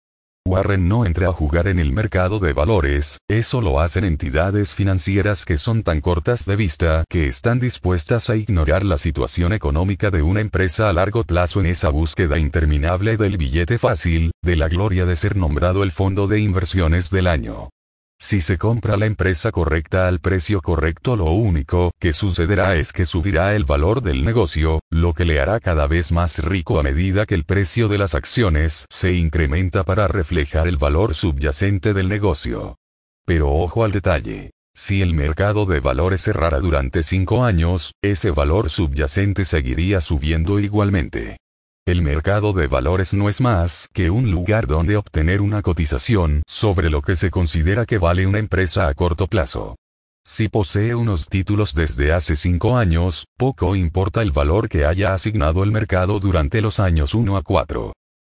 Warren no entra a jugar en el mercado de valores, eso lo hacen entidades financieras que son tan cortas de vista que están dispuestas a ignorar la situación económica de una empresa a largo plazo en esa búsqueda interminable del billete fácil, de la gloria de ser nombrado el fondo de inversiones del año. Si se compra la empresa correcta al precio correcto lo único que sucederá es que subirá el valor del negocio, lo que le hará cada vez más rico a medida que el precio de las acciones se incrementa para reflejar el valor subyacente del negocio. Pero ojo al detalle. Si el mercado de valores cerrara durante 5 años, ese valor subyacente seguiría subiendo igualmente. El mercado de valores no es más que un lugar donde obtener una cotización sobre lo que se considera que vale una empresa a corto plazo. Si posee unos títulos desde hace 5 años, poco importa el valor que haya asignado el mercado durante los años 1 a 4.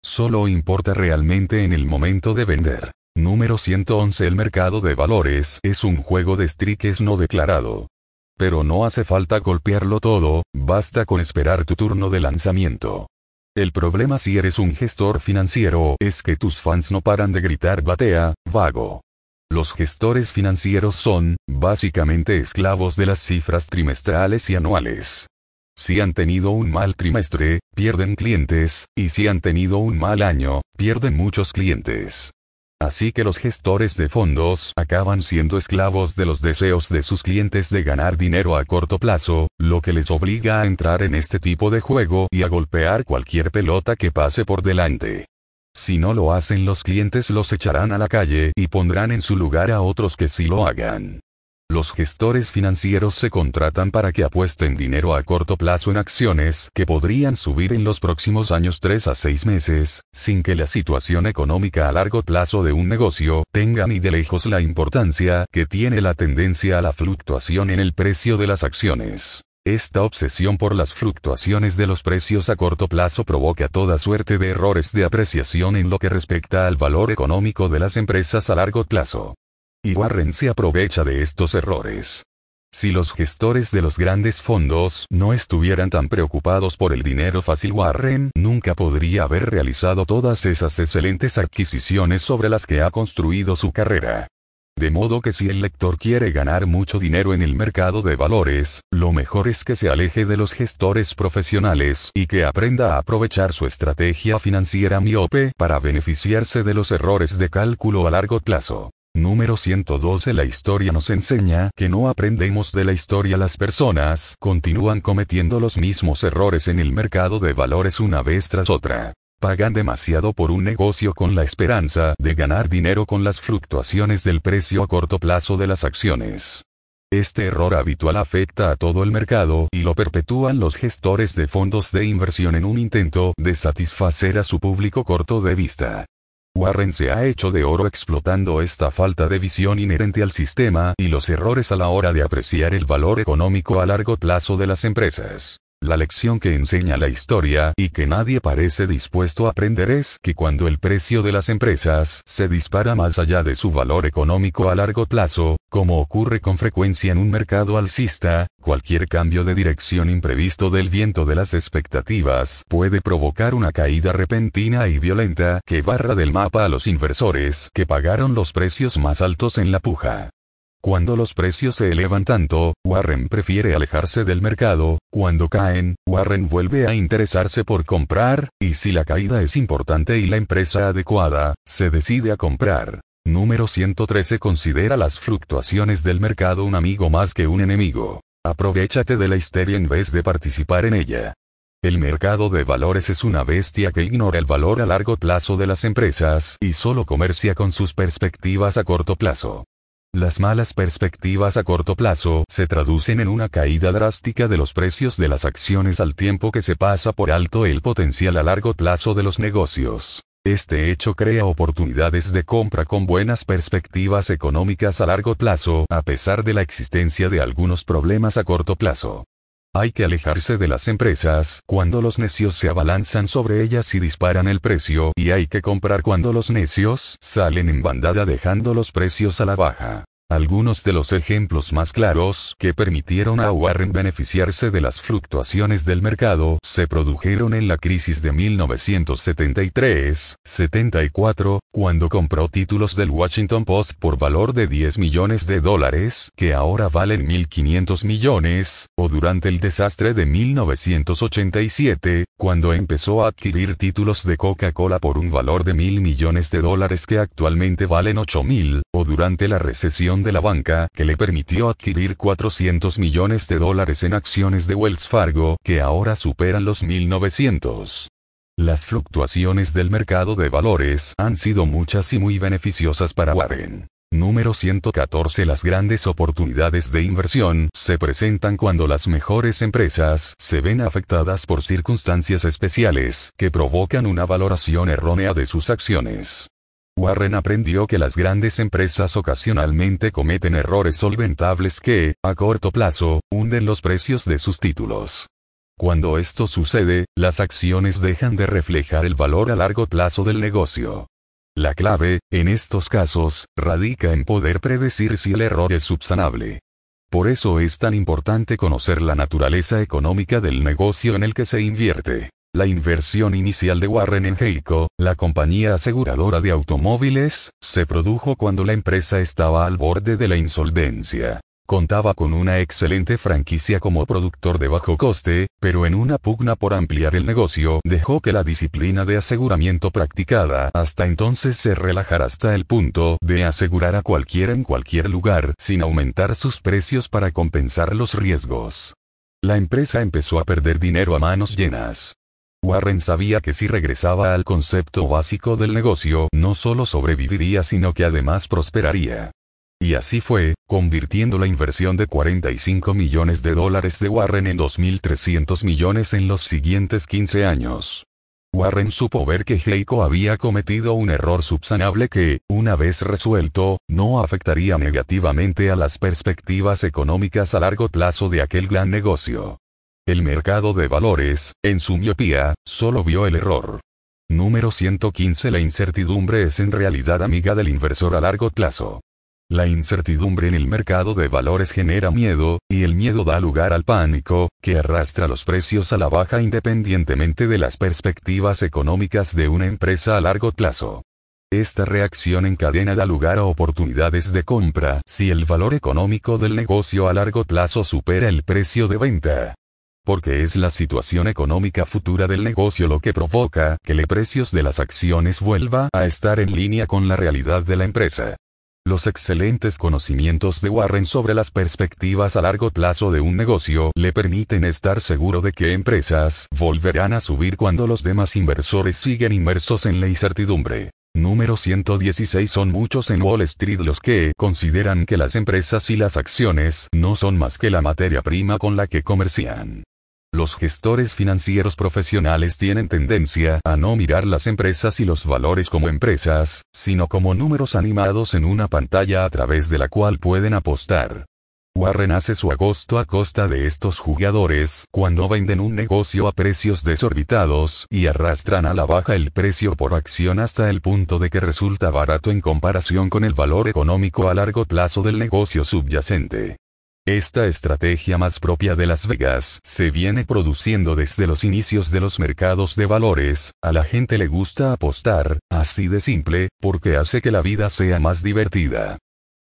Solo importa realmente en el momento de vender. Número 111 El mercado de valores es un juego de strikes no declarado. Pero no hace falta golpearlo todo, basta con esperar tu turno de lanzamiento. El problema si eres un gestor financiero es que tus fans no paran de gritar batea, vago. Los gestores financieros son, básicamente, esclavos de las cifras trimestrales y anuales. Si han tenido un mal trimestre, pierden clientes, y si han tenido un mal año, pierden muchos clientes. Así que los gestores de fondos acaban siendo esclavos de los deseos de sus clientes de ganar dinero a corto plazo, lo que les obliga a entrar en este tipo de juego y a golpear cualquier pelota que pase por delante. Si no lo hacen los clientes los echarán a la calle y pondrán en su lugar a otros que sí lo hagan. Los gestores financieros se contratan para que apuesten dinero a corto plazo en acciones que podrían subir en los próximos años 3 a 6 meses, sin que la situación económica a largo plazo de un negocio tenga ni de lejos la importancia que tiene la tendencia a la fluctuación en el precio de las acciones. Esta obsesión por las fluctuaciones de los precios a corto plazo provoca toda suerte de errores de apreciación en lo que respecta al valor económico de las empresas a largo plazo. Y Warren se aprovecha de estos errores. Si los gestores de los grandes fondos no estuvieran tan preocupados por el dinero fácil, Warren nunca podría haber realizado todas esas excelentes adquisiciones sobre las que ha construido su carrera. De modo que si el lector quiere ganar mucho dinero en el mercado de valores, lo mejor es que se aleje de los gestores profesionales y que aprenda a aprovechar su estrategia financiera miope para beneficiarse de los errores de cálculo a largo plazo. Número 112 La historia nos enseña que no aprendemos de la historia las personas continúan cometiendo los mismos errores en el mercado de valores una vez tras otra. Pagan demasiado por un negocio con la esperanza de ganar dinero con las fluctuaciones del precio a corto plazo de las acciones. Este error habitual afecta a todo el mercado y lo perpetúan los gestores de fondos de inversión en un intento de satisfacer a su público corto de vista. Warren se ha hecho de oro explotando esta falta de visión inherente al sistema y los errores a la hora de apreciar el valor económico a largo plazo de las empresas. La lección que enseña la historia y que nadie parece dispuesto a aprender es que cuando el precio de las empresas se dispara más allá de su valor económico a largo plazo, como ocurre con frecuencia en un mercado alcista, cualquier cambio de dirección imprevisto del viento de las expectativas puede provocar una caída repentina y violenta que barra del mapa a los inversores que pagaron los precios más altos en la puja. Cuando los precios se elevan tanto, Warren prefiere alejarse del mercado, cuando caen, Warren vuelve a interesarse por comprar, y si la caída es importante y la empresa adecuada, se decide a comprar. Número 113 Considera las fluctuaciones del mercado un amigo más que un enemigo. Aprovechate de la histeria en vez de participar en ella. El mercado de valores es una bestia que ignora el valor a largo plazo de las empresas y solo comercia con sus perspectivas a corto plazo. Las malas perspectivas a corto plazo se traducen en una caída drástica de los precios de las acciones al tiempo que se pasa por alto el potencial a largo plazo de los negocios. Este hecho crea oportunidades de compra con buenas perspectivas económicas a largo plazo, a pesar de la existencia de algunos problemas a corto plazo. Hay que alejarse de las empresas cuando los necios se abalanzan sobre ellas y disparan el precio, y hay que comprar cuando los necios salen en bandada dejando los precios a la baja. Algunos de los ejemplos más claros que permitieron a Warren beneficiarse de las fluctuaciones del mercado se produjeron en la crisis de 1973-74, cuando compró títulos del Washington Post por valor de 10 millones de dólares, que ahora valen 1.500 millones, o durante el desastre de 1987, cuando empezó a adquirir títulos de Coca-Cola por un valor de mil millones de dólares que actualmente valen 8 mil, o durante la recesión de la banca que le permitió adquirir 400 millones de dólares en acciones de Wells Fargo que ahora superan los 1900. Las fluctuaciones del mercado de valores han sido muchas y muy beneficiosas para Warren. Número 114 Las grandes oportunidades de inversión se presentan cuando las mejores empresas se ven afectadas por circunstancias especiales que provocan una valoración errónea de sus acciones. Warren aprendió que las grandes empresas ocasionalmente cometen errores solventables que, a corto plazo, hunden los precios de sus títulos. Cuando esto sucede, las acciones dejan de reflejar el valor a largo plazo del negocio. La clave, en estos casos, radica en poder predecir si el error es subsanable. Por eso es tan importante conocer la naturaleza económica del negocio en el que se invierte. La inversión inicial de Warren en Geico, la compañía aseguradora de automóviles, se produjo cuando la empresa estaba al borde de la insolvencia. Contaba con una excelente franquicia como productor de bajo coste, pero en una pugna por ampliar el negocio dejó que la disciplina de aseguramiento practicada hasta entonces se relajara hasta el punto de asegurar a cualquiera en cualquier lugar sin aumentar sus precios para compensar los riesgos. La empresa empezó a perder dinero a manos llenas. Warren sabía que si regresaba al concepto básico del negocio, no solo sobreviviría sino que además prosperaría. Y así fue, convirtiendo la inversión de 45 millones de dólares de Warren en 2.300 millones en los siguientes 15 años. Warren supo ver que Heiko había cometido un error subsanable que, una vez resuelto, no afectaría negativamente a las perspectivas económicas a largo plazo de aquel gran negocio. El mercado de valores, en su miopía, solo vio el error. Número 115 La incertidumbre es en realidad amiga del inversor a largo plazo. La incertidumbre en el mercado de valores genera miedo, y el miedo da lugar al pánico, que arrastra los precios a la baja independientemente de las perspectivas económicas de una empresa a largo plazo. Esta reacción en cadena da lugar a oportunidades de compra si el valor económico del negocio a largo plazo supera el precio de venta porque es la situación económica futura del negocio lo que provoca que los precios de las acciones vuelva a estar en línea con la realidad de la empresa. Los excelentes conocimientos de Warren sobre las perspectivas a largo plazo de un negocio le permiten estar seguro de que empresas volverán a subir cuando los demás inversores siguen inmersos en la incertidumbre. Número 116 Son muchos en Wall Street los que consideran que las empresas y las acciones no son más que la materia prima con la que comercian. Los gestores financieros profesionales tienen tendencia a no mirar las empresas y los valores como empresas, sino como números animados en una pantalla a través de la cual pueden apostar. Warren hace su agosto a costa de estos jugadores cuando venden un negocio a precios desorbitados y arrastran a la baja el precio por acción hasta el punto de que resulta barato en comparación con el valor económico a largo plazo del negocio subyacente. Esta estrategia más propia de Las Vegas se viene produciendo desde los inicios de los mercados de valores, a la gente le gusta apostar, así de simple, porque hace que la vida sea más divertida.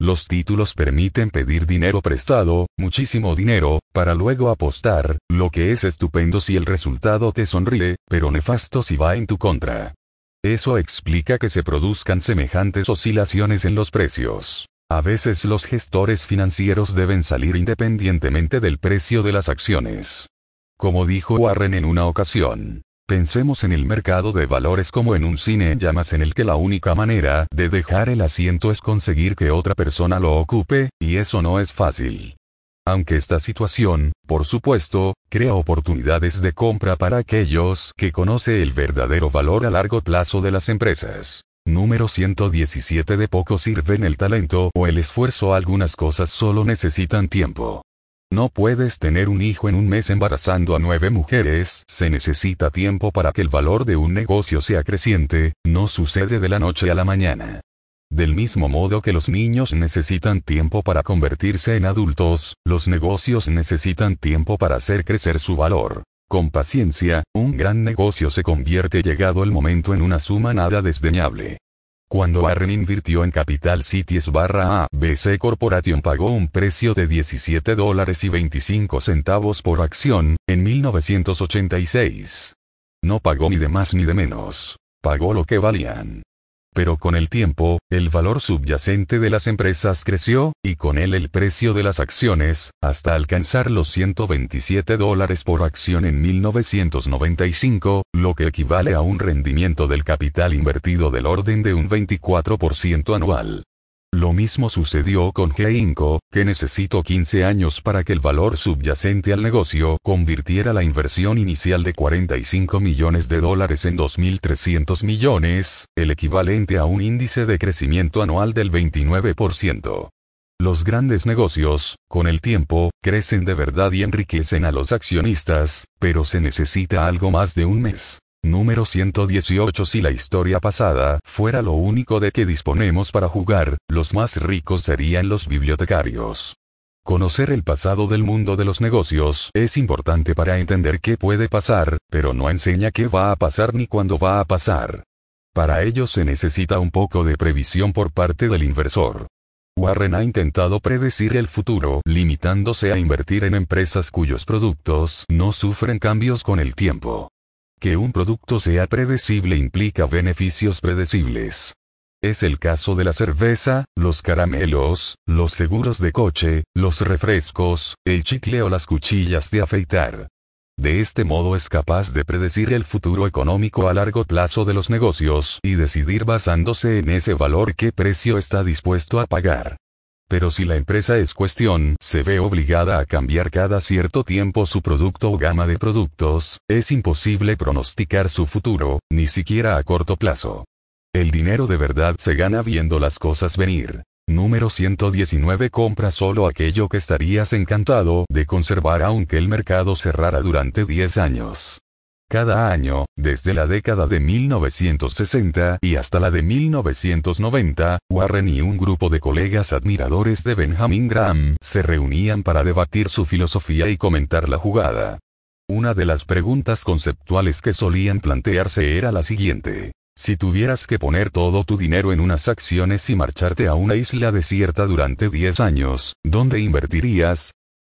Los títulos permiten pedir dinero prestado, muchísimo dinero, para luego apostar, lo que es estupendo si el resultado te sonríe, pero nefasto si va en tu contra. Eso explica que se produzcan semejantes oscilaciones en los precios. A veces los gestores financieros deben salir independientemente del precio de las acciones. Como dijo Warren en una ocasión, pensemos en el mercado de valores como en un cine en llamas en el que la única manera de dejar el asiento es conseguir que otra persona lo ocupe, y eso no es fácil. Aunque esta situación, por supuesto, crea oportunidades de compra para aquellos que conoce el verdadero valor a largo plazo de las empresas. Número 117 de poco sirven el talento o el esfuerzo algunas cosas solo necesitan tiempo. No puedes tener un hijo en un mes embarazando a nueve mujeres, se necesita tiempo para que el valor de un negocio sea creciente, no sucede de la noche a la mañana. Del mismo modo que los niños necesitan tiempo para convertirse en adultos, los negocios necesitan tiempo para hacer crecer su valor. Con paciencia, un gran negocio se convierte llegado el momento en una suma nada desdeñable. Cuando Warren invirtió en Capital Cities barra ABC Corporation pagó un precio de 17 dólares y 25 centavos por acción, en 1986. No pagó ni de más ni de menos. Pagó lo que valían. Pero con el tiempo, el valor subyacente de las empresas creció, y con él el precio de las acciones, hasta alcanzar los 127 dólares por acción en 1995, lo que equivale a un rendimiento del capital invertido del orden de un 24% anual. Lo mismo sucedió con G-Inco, que necesitó 15 años para que el valor subyacente al negocio convirtiera la inversión inicial de 45 millones de dólares en 2.300 millones, el equivalente a un índice de crecimiento anual del 29%. Los grandes negocios, con el tiempo, crecen de verdad y enriquecen a los accionistas, pero se necesita algo más de un mes. Número 118 Si la historia pasada fuera lo único de que disponemos para jugar, los más ricos serían los bibliotecarios. Conocer el pasado del mundo de los negocios es importante para entender qué puede pasar, pero no enseña qué va a pasar ni cuándo va a pasar. Para ello se necesita un poco de previsión por parte del inversor. Warren ha intentado predecir el futuro, limitándose a invertir en empresas cuyos productos no sufren cambios con el tiempo. Que un producto sea predecible implica beneficios predecibles. Es el caso de la cerveza, los caramelos, los seguros de coche, los refrescos, el chicle o las cuchillas de afeitar. De este modo es capaz de predecir el futuro económico a largo plazo de los negocios y decidir basándose en ese valor qué precio está dispuesto a pagar. Pero si la empresa es cuestión, se ve obligada a cambiar cada cierto tiempo su producto o gama de productos, es imposible pronosticar su futuro, ni siquiera a corto plazo. El dinero de verdad se gana viendo las cosas venir. Número 119 Compra solo aquello que estarías encantado de conservar aunque el mercado cerrara durante 10 años. Cada año, desde la década de 1960 y hasta la de 1990, Warren y un grupo de colegas admiradores de Benjamin Graham se reunían para debatir su filosofía y comentar la jugada. Una de las preguntas conceptuales que solían plantearse era la siguiente. Si tuvieras que poner todo tu dinero en unas acciones y marcharte a una isla desierta durante 10 años, ¿dónde invertirías?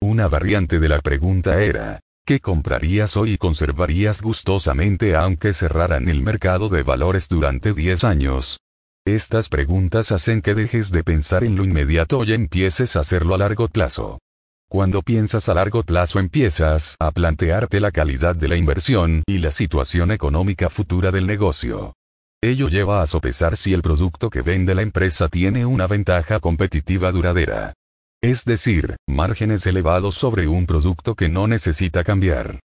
Una variante de la pregunta era, ¿Qué comprarías hoy y conservarías gustosamente aunque cerraran el mercado de valores durante 10 años? Estas preguntas hacen que dejes de pensar en lo inmediato y empieces a hacerlo a largo plazo. Cuando piensas a largo plazo empiezas a plantearte la calidad de la inversión y la situación económica futura del negocio. Ello lleva a sopesar si el producto que vende la empresa tiene una ventaja competitiva duradera. Es decir, márgenes elevados sobre un producto que no necesita cambiar.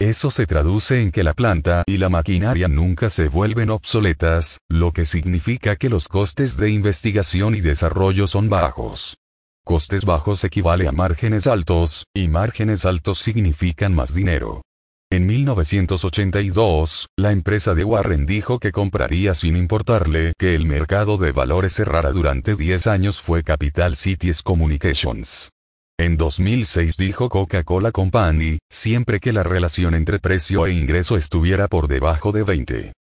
Eso se traduce en que la planta y la maquinaria nunca se vuelven obsoletas, lo que significa que los costes de investigación y desarrollo son bajos. Costes bajos equivale a márgenes altos, y márgenes altos significan más dinero. En 1982, la empresa de Warren dijo que compraría sin importarle que el mercado de valores cerrara durante 10 años fue Capital Cities Communications. En 2006 dijo Coca-Cola Company, siempre que la relación entre precio e ingreso estuviera por debajo de 20.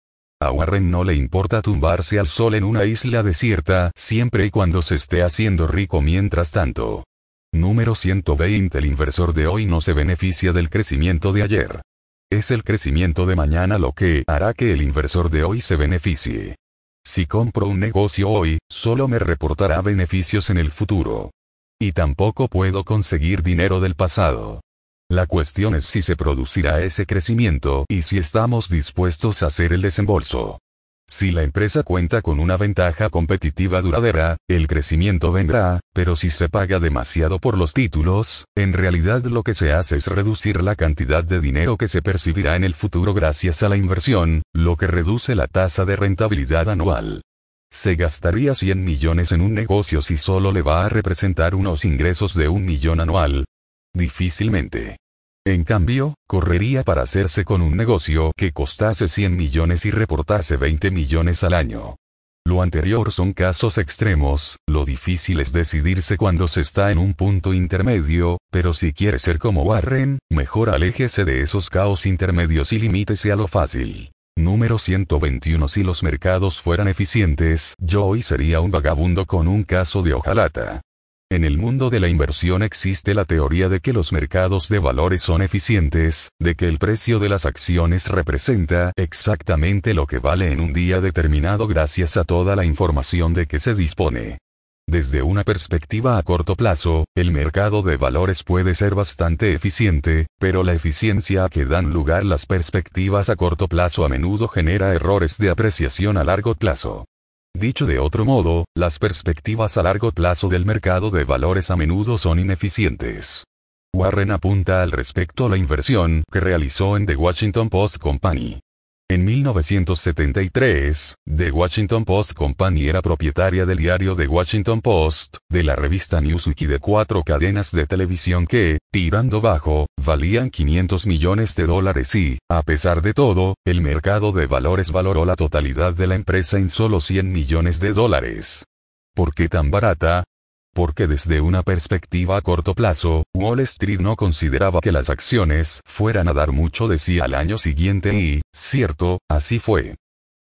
A Warren no le importa tumbarse al sol en una isla desierta, siempre y cuando se esté haciendo rico mientras tanto. Número 120 El inversor de hoy no se beneficia del crecimiento de ayer. Es el crecimiento de mañana lo que hará que el inversor de hoy se beneficie. Si compro un negocio hoy, solo me reportará beneficios en el futuro. Y tampoco puedo conseguir dinero del pasado. La cuestión es si se producirá ese crecimiento y si estamos dispuestos a hacer el desembolso. Si la empresa cuenta con una ventaja competitiva duradera, el crecimiento vendrá, pero si se paga demasiado por los títulos, en realidad lo que se hace es reducir la cantidad de dinero que se percibirá en el futuro gracias a la inversión, lo que reduce la tasa de rentabilidad anual. Se gastaría 100 millones en un negocio si solo le va a representar unos ingresos de un millón anual. Difícilmente. En cambio, correría para hacerse con un negocio que costase 100 millones y reportase 20 millones al año. Lo anterior son casos extremos, lo difícil es decidirse cuando se está en un punto intermedio, pero si quiere ser como Warren, mejor aléjese de esos caos intermedios y limítese a lo fácil. Número 121 Si los mercados fueran eficientes, yo hoy sería un vagabundo con un caso de hojalata. En el mundo de la inversión existe la teoría de que los mercados de valores son eficientes, de que el precio de las acciones representa exactamente lo que vale en un día determinado gracias a toda la información de que se dispone. Desde una perspectiva a corto plazo, el mercado de valores puede ser bastante eficiente, pero la eficiencia a que dan lugar las perspectivas a corto plazo a menudo genera errores de apreciación a largo plazo. Dicho de otro modo, las perspectivas a largo plazo del mercado de valores a menudo son ineficientes. Warren apunta al respecto a la inversión que realizó en The Washington Post Company. En 1973, The Washington Post Company era propietaria del diario The Washington Post, de la revista Newsweek y de cuatro cadenas de televisión que, tirando bajo, valían 500 millones de dólares y, a pesar de todo, el mercado de valores valoró la totalidad de la empresa en solo 100 millones de dólares. ¿Por qué tan barata? Porque desde una perspectiva a corto plazo, Wall Street no consideraba que las acciones fueran a dar mucho de sí al año siguiente y, cierto, así fue.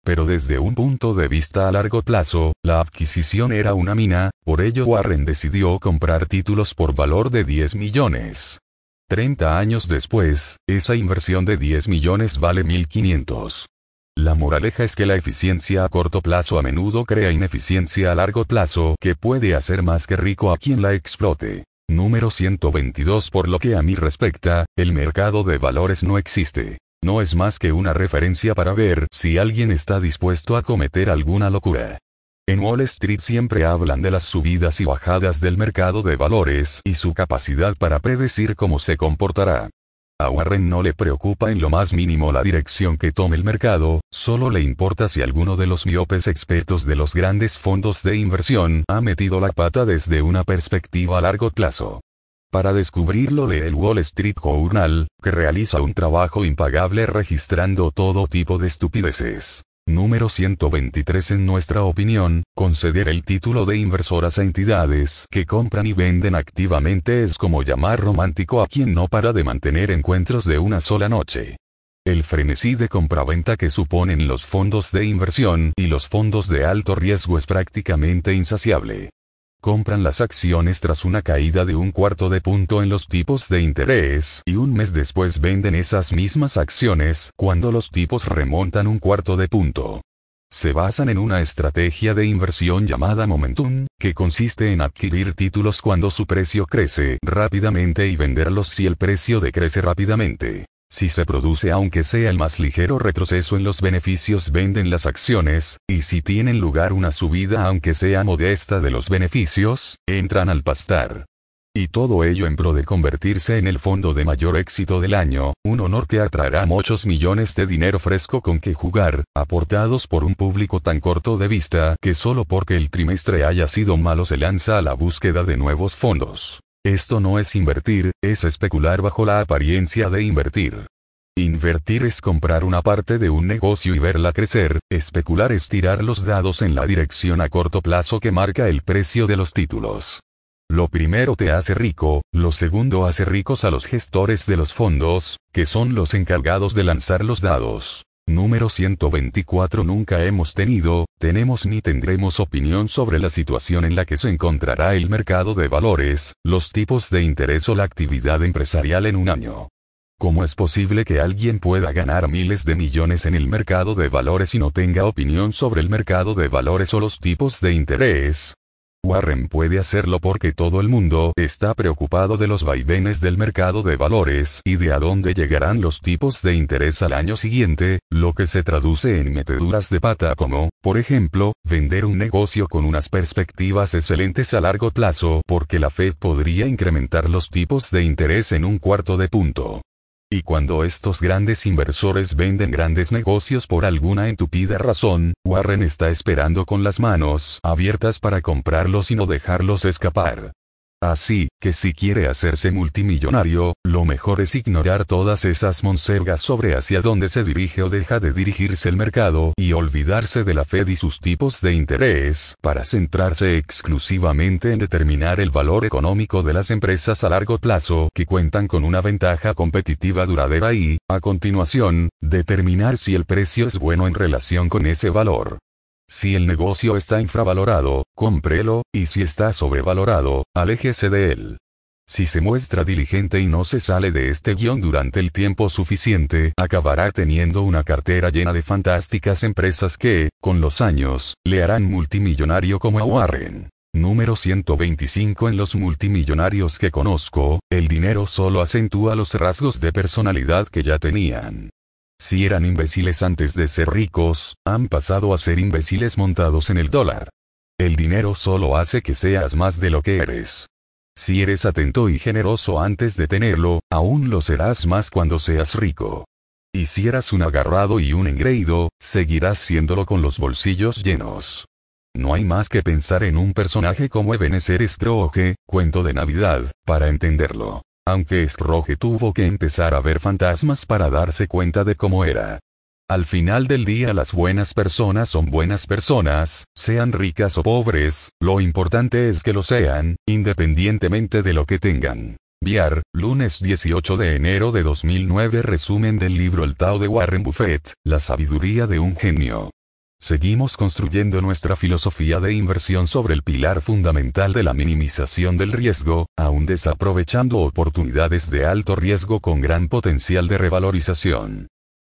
Pero desde un punto de vista a largo plazo, la adquisición era una mina, por ello Warren decidió comprar títulos por valor de 10 millones. 30 años después, esa inversión de 10 millones vale 1.500. La moraleja es que la eficiencia a corto plazo a menudo crea ineficiencia a largo plazo que puede hacer más que rico a quien la explote. Número 122 Por lo que a mí respecta, el mercado de valores no existe. No es más que una referencia para ver si alguien está dispuesto a cometer alguna locura. En Wall Street siempre hablan de las subidas y bajadas del mercado de valores y su capacidad para predecir cómo se comportará. A Warren no le preocupa en lo más mínimo la dirección que tome el mercado, solo le importa si alguno de los miopes expertos de los grandes fondos de inversión ha metido la pata desde una perspectiva a largo plazo. Para descubrirlo lee el Wall Street Journal, que realiza un trabajo impagable registrando todo tipo de estupideces. Número 123 En nuestra opinión, conceder el título de inversoras a entidades que compran y venden activamente es como llamar romántico a quien no para de mantener encuentros de una sola noche. El frenesí de compraventa que suponen los fondos de inversión y los fondos de alto riesgo es prácticamente insaciable compran las acciones tras una caída de un cuarto de punto en los tipos de interés y un mes después venden esas mismas acciones cuando los tipos remontan un cuarto de punto. Se basan en una estrategia de inversión llamada momentum, que consiste en adquirir títulos cuando su precio crece rápidamente y venderlos si el precio decrece rápidamente. Si se produce aunque sea el más ligero retroceso en los beneficios venden las acciones, y si tienen lugar una subida aunque sea modesta de los beneficios, entran al pastar. Y todo ello en pro de convertirse en el fondo de mayor éxito del año, un honor que atraerá muchos millones de dinero fresco con que jugar, aportados por un público tan corto de vista que solo porque el trimestre haya sido malo se lanza a la búsqueda de nuevos fondos. Esto no es invertir, es especular bajo la apariencia de invertir. Invertir es comprar una parte de un negocio y verla crecer, especular es tirar los dados en la dirección a corto plazo que marca el precio de los títulos. Lo primero te hace rico, lo segundo hace ricos a los gestores de los fondos, que son los encargados de lanzar los dados. Número 124 Nunca hemos tenido, tenemos ni tendremos opinión sobre la situación en la que se encontrará el mercado de valores, los tipos de interés o la actividad empresarial en un año. ¿Cómo es posible que alguien pueda ganar miles de millones en el mercado de valores y no tenga opinión sobre el mercado de valores o los tipos de interés? Warren puede hacerlo porque todo el mundo está preocupado de los vaivenes del mercado de valores y de a dónde llegarán los tipos de interés al año siguiente, lo que se traduce en meteduras de pata como, por ejemplo, vender un negocio con unas perspectivas excelentes a largo plazo porque la Fed podría incrementar los tipos de interés en un cuarto de punto. Y cuando estos grandes inversores venden grandes negocios por alguna entupida razón, Warren está esperando con las manos abiertas para comprarlos y no dejarlos escapar. Así, que si quiere hacerse multimillonario, lo mejor es ignorar todas esas monsergas sobre hacia dónde se dirige o deja de dirigirse el mercado y olvidarse de la Fed y sus tipos de interés para centrarse exclusivamente en determinar el valor económico de las empresas a largo plazo que cuentan con una ventaja competitiva duradera y, a continuación, determinar si el precio es bueno en relación con ese valor. Si el negocio está infravalorado, cómprelo, y si está sobrevalorado, aléjese de él. Si se muestra diligente y no se sale de este guion durante el tiempo suficiente, acabará teniendo una cartera llena de fantásticas empresas que, con los años, le harán multimillonario como a Warren. Número 125 En los multimillonarios que conozco, el dinero solo acentúa los rasgos de personalidad que ya tenían. Si eran imbéciles antes de ser ricos, han pasado a ser imbéciles montados en el dólar. El dinero solo hace que seas más de lo que eres. Si eres atento y generoso antes de tenerlo, aún lo serás más cuando seas rico. Y si eras un agarrado y un engreído, seguirás siéndolo con los bolsillos llenos. No hay más que pensar en un personaje como Ebenezer Scrooge, cuento de Navidad, para entenderlo aunque Scrooge tuvo que empezar a ver fantasmas para darse cuenta de cómo era. Al final del día las buenas personas son buenas personas, sean ricas o pobres, lo importante es que lo sean, independientemente de lo que tengan. Viar, lunes 18 de enero de 2009 Resumen del libro El Tao de Warren Buffett, La sabiduría de un genio. Seguimos construyendo nuestra filosofía de inversión sobre el pilar fundamental de la minimización del riesgo, aún desaprovechando oportunidades de alto riesgo con gran potencial de revalorización.